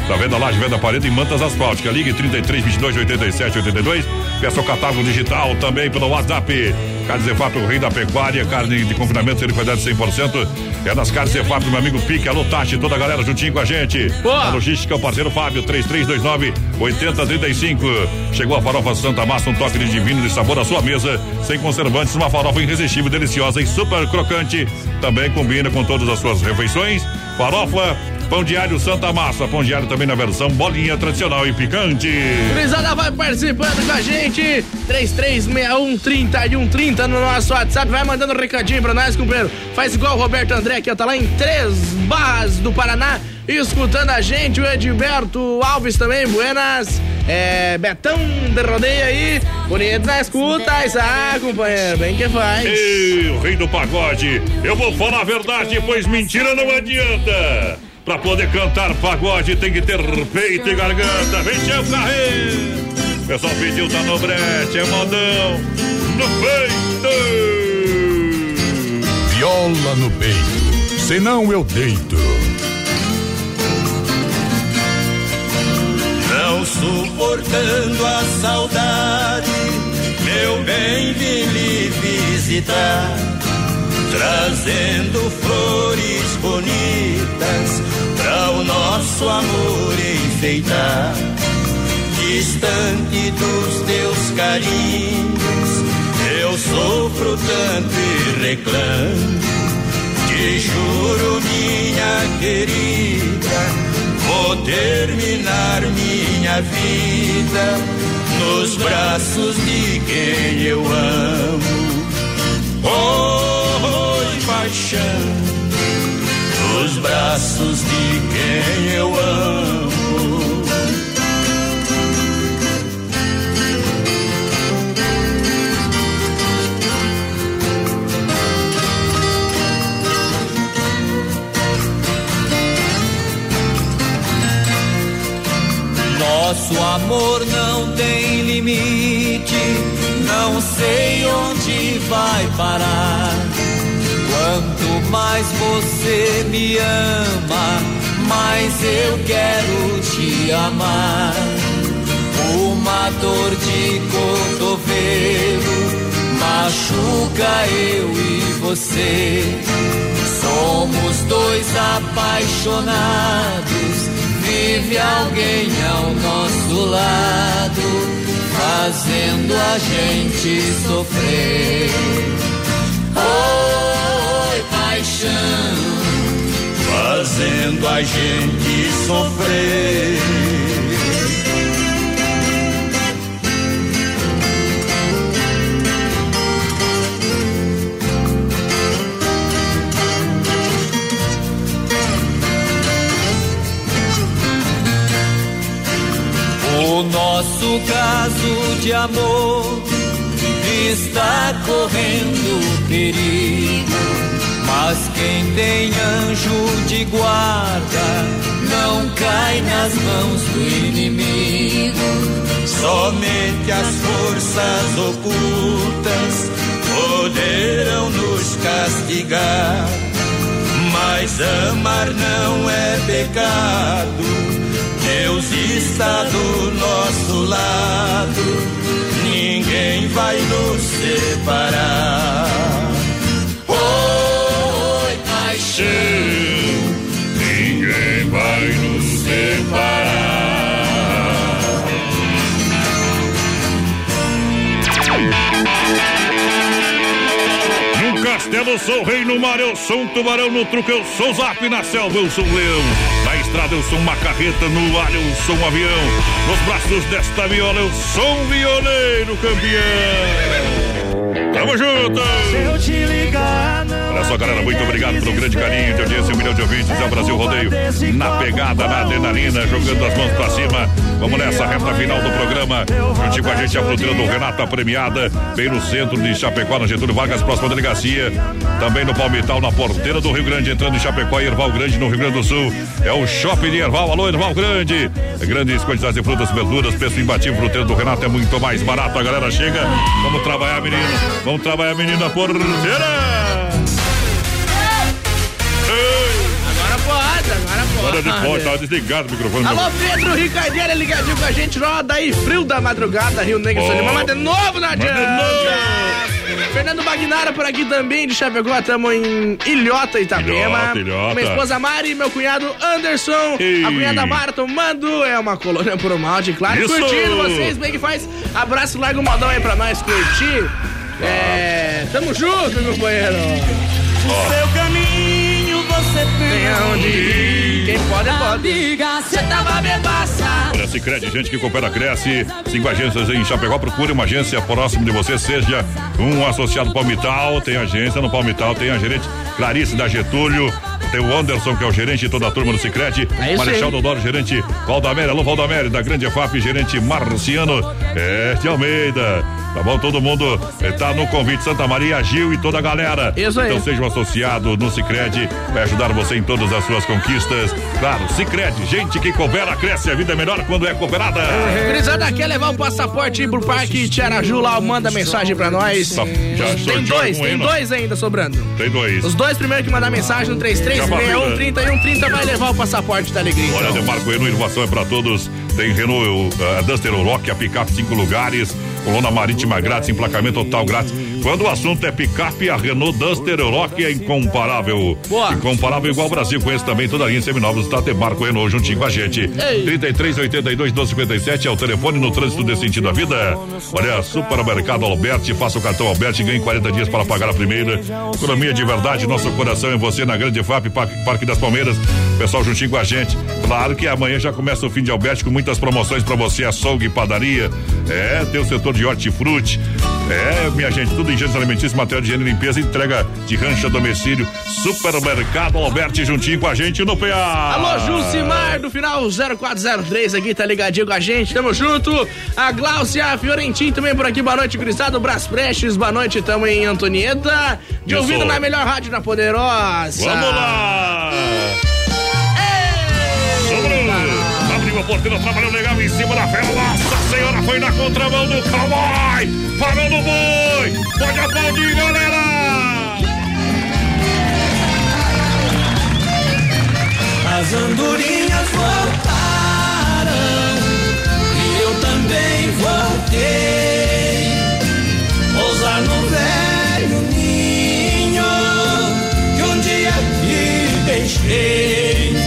Tá vendo a laje, venda parede e mantas asfálticas. Ligue 33 22 87 82. Peça o catálogo digital também pelo WhatsApp. Carne Zefap, o rei da pecuária, carne de confinamento, certificado 100%. É das Carnes Zefap, meu amigo Pique, alô Tati, toda a galera juntinho com a gente. Boa. A logística, o parceiro Fábio, 3329 8035. Chegou a farofa Santa Massa, um toque de divino de sabor à sua mesa, sem conservantes, uma farofa irresistível, deliciosa e super crocante. Também combina com todas as suas refeições. Farofa Pão alho Santa Massa, pão alho também na versão bolinha tradicional e picante. Crisada vai participando com a gente. 3361-3130 no nosso WhatsApp. Vai mandando um recadinho pra nós, companheiro. Faz igual o Roberto André, que tá lá em Três Barras do Paraná, escutando a gente. O Edilberto Alves também, buenas. É, Betão de rodeio aí. Bonito na escuta, ah, companheiro. Bem que faz. Ei, o rei do pagode. Eu vou falar a verdade, pois mentira não adianta. Pra poder cantar pagode tem que ter peito e garganta. Vem, tchau, carreiro. O pessoal pediu, tá no brete, é modão. No peito. Viola no peito, senão eu deito. Não suportando a saudade, meu bem vim lhe visitar, trazendo flores bonitas para o nosso amor enfeitar. Distante dos teus carinhos, eu sofro tanto e reclamo. Te juro, minha querida Vou terminar minha vida nos braços de quem eu amo. Oi, paixão, nos braços de quem eu amo. Nosso amor não tem limite, não sei onde vai parar. Quanto mais você me ama, mais eu quero te amar. Uma dor de cotovelo machuca eu e você. Somos dois apaixonados vive alguém ao nosso lado, fazendo a gente sofrer. Oi, paixão, fazendo a gente sofrer. O nosso caso de amor está correndo perigo. Mas quem tem anjo de guarda não cai nas mãos do inimigo. Somente as forças ocultas poderão nos castigar. Mas amar não é pecado Deus está do nosso lado, ninguém vai nos separar. Ninguém vai nos separar. No castelo sou rei, no mar eu sou um tubarão, no truque eu sou zap, na selva eu sou um leão. Na estrada eu sou uma carreta, no ar eu sou um avião. Nos braços desta viola eu sou um violeiro campeão. Tamo junto! Se eu te ligar, não Olha só, galera, muito obrigado pelo grande carinho de audiência, um milhão de ouvintes, é o Brasil Rodeio, na pegada, na adrenalina, jogando as mãos pra cima. Vamos nessa reta final do programa. Juntinho com a gente a fruteira do Renato, a premiada, bem no centro de Chapecó, na Getúlio Vargas, próxima delegacia. Também no Palmital, na porteira do Rio Grande, entrando em Chapecó e Erval Grande, no Rio Grande do Sul. É o Shopping de Erval. Alô, Erval Grande. Grandes quantidades de frutas e verduras, preço imbatível, fruteira do Renato é muito mais barato. A galera chega. Vamos trabalhar, menino. Vamos trabalhar, menina porteira. Agora pode, agora pode. Agora de pode, tava desligado o microfone. Alô, Pedro Ricardeira ligadinho com a gente, roda aí, frio da madrugada, Rio Negro, Oh. mas de novo de adianta. Fernando Bagnara por aqui também, de Chapecó, tamo em Ilhota, Itapema. Ilhota, Ilhota. Minha esposa Mari, meu cunhado Anderson, Ei. a cunhada Mara tomando, é uma colônia por malte, claro, Isso. curtindo vocês, bem que faz. Abraço, larga um modão aí pra nós curtir. É, tamo junto, meu companheiro. Seu caminho você tem Tem aonde ir. Quem pode, pode. Amiga, cê tava bebaça. Olha, Cicred, gente que coopera, cresce. Cinco agências em Chapecó. Procure uma agência próximo de você, seja um associado Palmital. Tem agência no Palmital, tem a gerente Clarice da Getúlio. Tem o Anderson, que é o gerente de toda a turma do Cicred. É isso Marechal. Dodoro, gerente Valdaméria. Alô, Valdaméria, da Grande EFAP, gerente Marciano é, de Almeida. Tá bom? Todo mundo eh, tá no convite. Santa Maria, Gil e toda a galera. Isso aí. Então seja um associado no Cicred. Vai ajudar você em todas as suas conquistas. Claro, Cicred, gente que coopera, cresce. A vida é melhor quando é cooperada. Gurizada, quer levar o passaporte pro Parque Tiaraju lá, manda mensagem pra nós. Já tem dois, tem dois ainda sobrando. Tem dois. Os dois primeiros que mandar mensagem no 3361 30 e 130 vai levar o passaporte da alegria. Olha, então. Demarco Renault, inovação é pra todos. Tem Renault, uh, a Duster Rock, a picape cinco lugares, coluna marítima grátis, emplacamento total grátis. Quando o assunto é picape, a Renault Duster Rock é incomparável. Boa. Incomparável igual ao Brasil. Conheço também toda a linha seminovos da Demarco Renault juntinho com a gente. Ei. 33 82 12 57 é o telefone no trânsito desse sentido da vida. Olha, Supermercado Alberti, faça o cartão Alberti e ganhe 40 dias para pagar a primeira. Economia de verdade, nosso coração é você na Grande FAP, Parque, das Palmeiras. Pessoal juntinho com a gente. Claro que amanhã já começa o fim de Alberti com muitas promoções para você, açougue e padaria. É, tem o setor de hortifruti. É, minha gente, tudo em gêneros alimentícios, material de higiene e limpeza, entrega de rancho a domicílio. Supermercado Alberti juntinho com a gente no PA. Alô, Jucimar, do final 0403 aqui, tá ligadinho com a gente, tamo junto. A Gláucia Fiorentin também por aqui, boa noite, Grisado. Brás Prestes, boa noite, tamo em Antonieta. De Isso. ouvido na melhor rádio na Poderosa. Vamos lá! A porteira, trabalhou legal em cima da fera. Nossa senhora, foi na contramão do cowboy! Parou no boi! Pode aplaudir, galera! As andorinhas voltaram e eu também voltei. Pousar no velho ninho que um dia te deixei.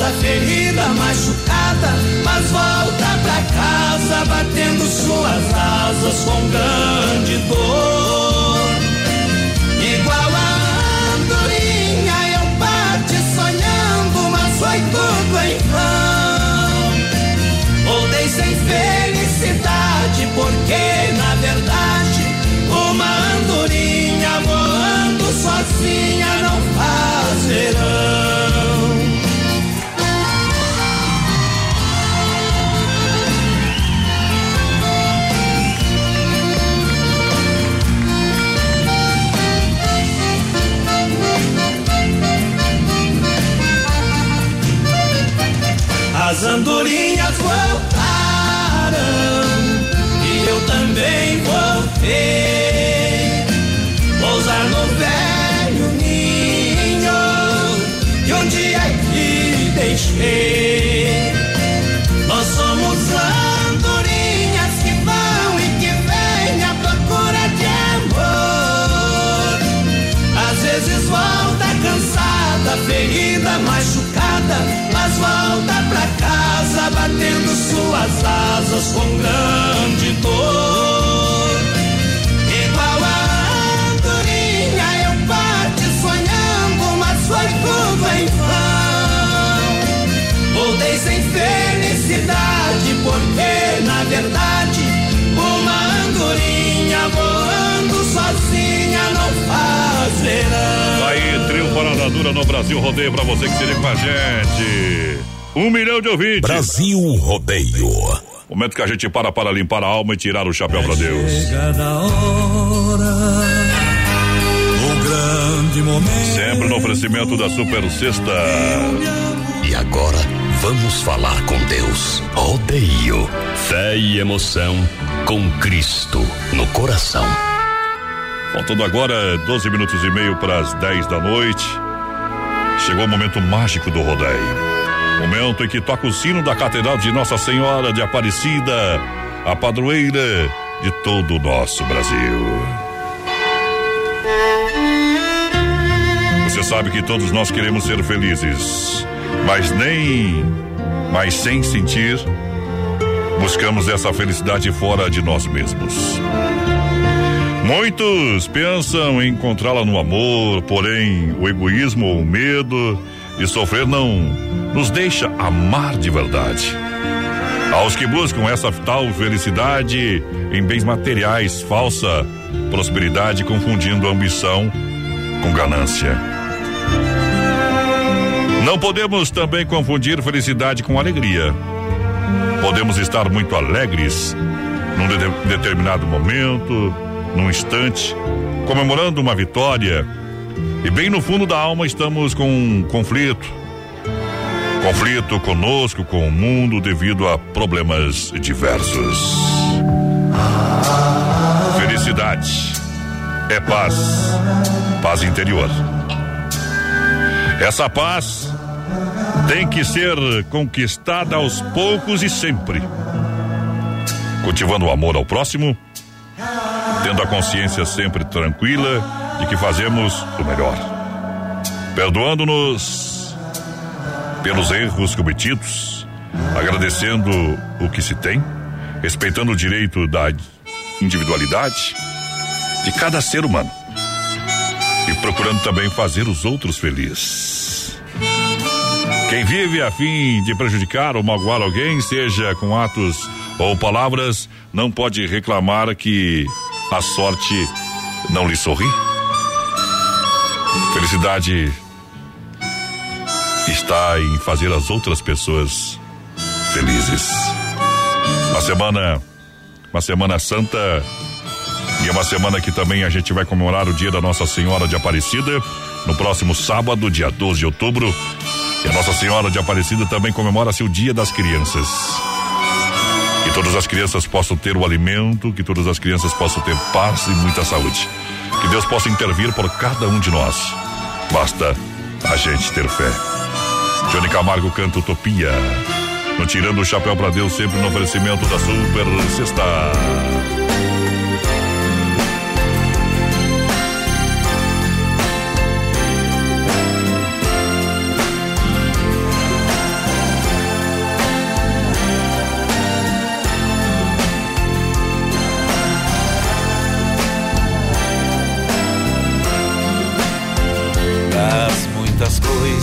Cansada, ferida, machucada, mas volta pra casa batendo suas asas com grande dor. Igual a andorinha eu parti sonhando, mas foi tudo em vão. Voltei sem felicidade, porque deixei. Nós somos andorinhas que vão e que vêm à procura de amor. Às vezes volta cansada, ferida, machucada, mas volta pra casa batendo suas asas com grande dor. Dura no Brasil Rodeio pra você que se liga com a gente. Um milhão de ouvintes. Brasil Rodeio. Momento que a gente para para limpar a alma e tirar o chapéu pra Deus. Chegada a hora, o grande momento. Sempre no oferecimento da Super Sexta. E agora, vamos falar com Deus. Rodeio. Fé e emoção com Cristo no coração. Faltando agora 12 minutos e meio para as 10 da noite. Chegou o momento mágico do rodeio. Momento em que toca o sino da Catedral de Nossa Senhora de Aparecida, a padroeira de todo o nosso Brasil. Você sabe que todos nós queremos ser felizes, mas nem, mas sem sentir buscamos essa felicidade fora de nós mesmos. Muitos pensam em encontrá-la no amor, porém o egoísmo ou o medo de sofrer não nos deixa amar de verdade. Aos que buscam essa tal felicidade em bens materiais, falsa prosperidade, confundindo ambição com ganância. Não podemos também confundir felicidade com alegria. Podemos estar muito alegres num de determinado momento, num instante, comemorando uma vitória, e bem no fundo da alma estamos com um conflito. Conflito conosco, com o mundo, devido a problemas diversos. Felicidade é paz, paz interior. Essa paz tem que ser conquistada aos poucos e sempre. Cultivando o amor ao próximo, tendo a consciência sempre tranquila de que fazemos o melhor. Perdoando-nos pelos erros cometidos, agradecendo o que se tem, respeitando o direito da individualidade de cada ser humano e procurando também fazer os outros felizes. Quem vive a fim de prejudicar ou magoar alguém, seja com atos ou palavras, não pode reclamar que a sorte não lhe sorri. Felicidade está em fazer as outras pessoas felizes. Uma semana, uma semana santa e é uma semana que também a gente vai comemorar o dia da Nossa Senhora de Aparecida no próximo sábado, dia 12 de outubro. E a Nossa Senhora de Aparecida também comemora-se o Dia das Crianças. Que todas as crianças possam ter o alimento, que todas as crianças possam ter paz e muita saúde. Que Deus possa intervir por cada um de nós. Basta a gente ter fé. Johnny Camargo canta Utopia. No Tirando o Chapéu para Deus, sempre no oferecimento da Super Sexta.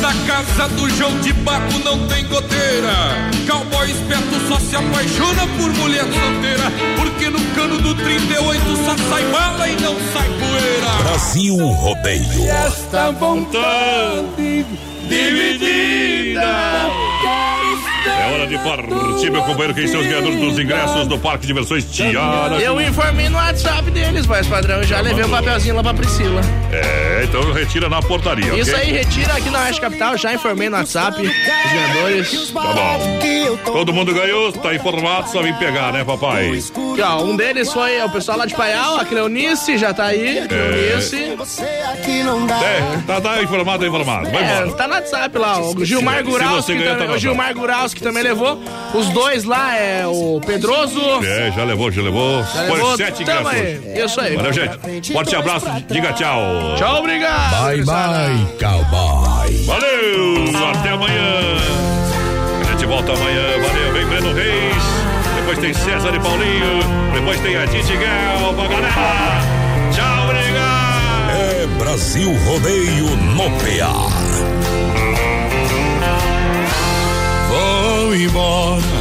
Na casa do João de Baco não tem goteira. Cowboy esperto só se apaixona por mulher solteira. Porque no cano do 38 só sai bala e não sai poeira. Brasil Rodeio. Esta vontade dividida. É hora de partir, meu companheiro. Quem são os ganhadores dos ingressos do Parque de Diversões Tiara? Eu informei no WhatsApp deles, voz padrão. Já levei o papelzinho lá pra Priscila. É, então retira na portaria, Isso ok? aí, retira aqui na Oeste Capital. Já informei no WhatsApp os ganhadores. Tá bom. Todo mundo ganhou, tá informado, só vim pegar, né, papai? Aqui, ó, um deles foi o pessoal lá de Paial, a Cleonice, já tá aí. É. Cleonice. É, tá, tá informado, tá informado. Vai É, embora. tá no WhatsApp lá, o Gilmar Se- se Gurauski você ganhar, também, o Gilmar Gurauski também levou. Os dois lá é o Pedroso. É, já levou, já levou. Já Foi levou, sete tamo ingressos. aí. Isso aí. Valeu, gente. Forte abraço, diga tchau. Tchau, obrigado. Bye, bye, cowboy. Valeu, até amanhã. A gente volta amanhã. Valeu, vem Breno Reis. Depois tem César e Paulinho. Depois tem a Titi Gal pra galera. Tchau, obrigado. É Brasil Rodeio no PA. Embora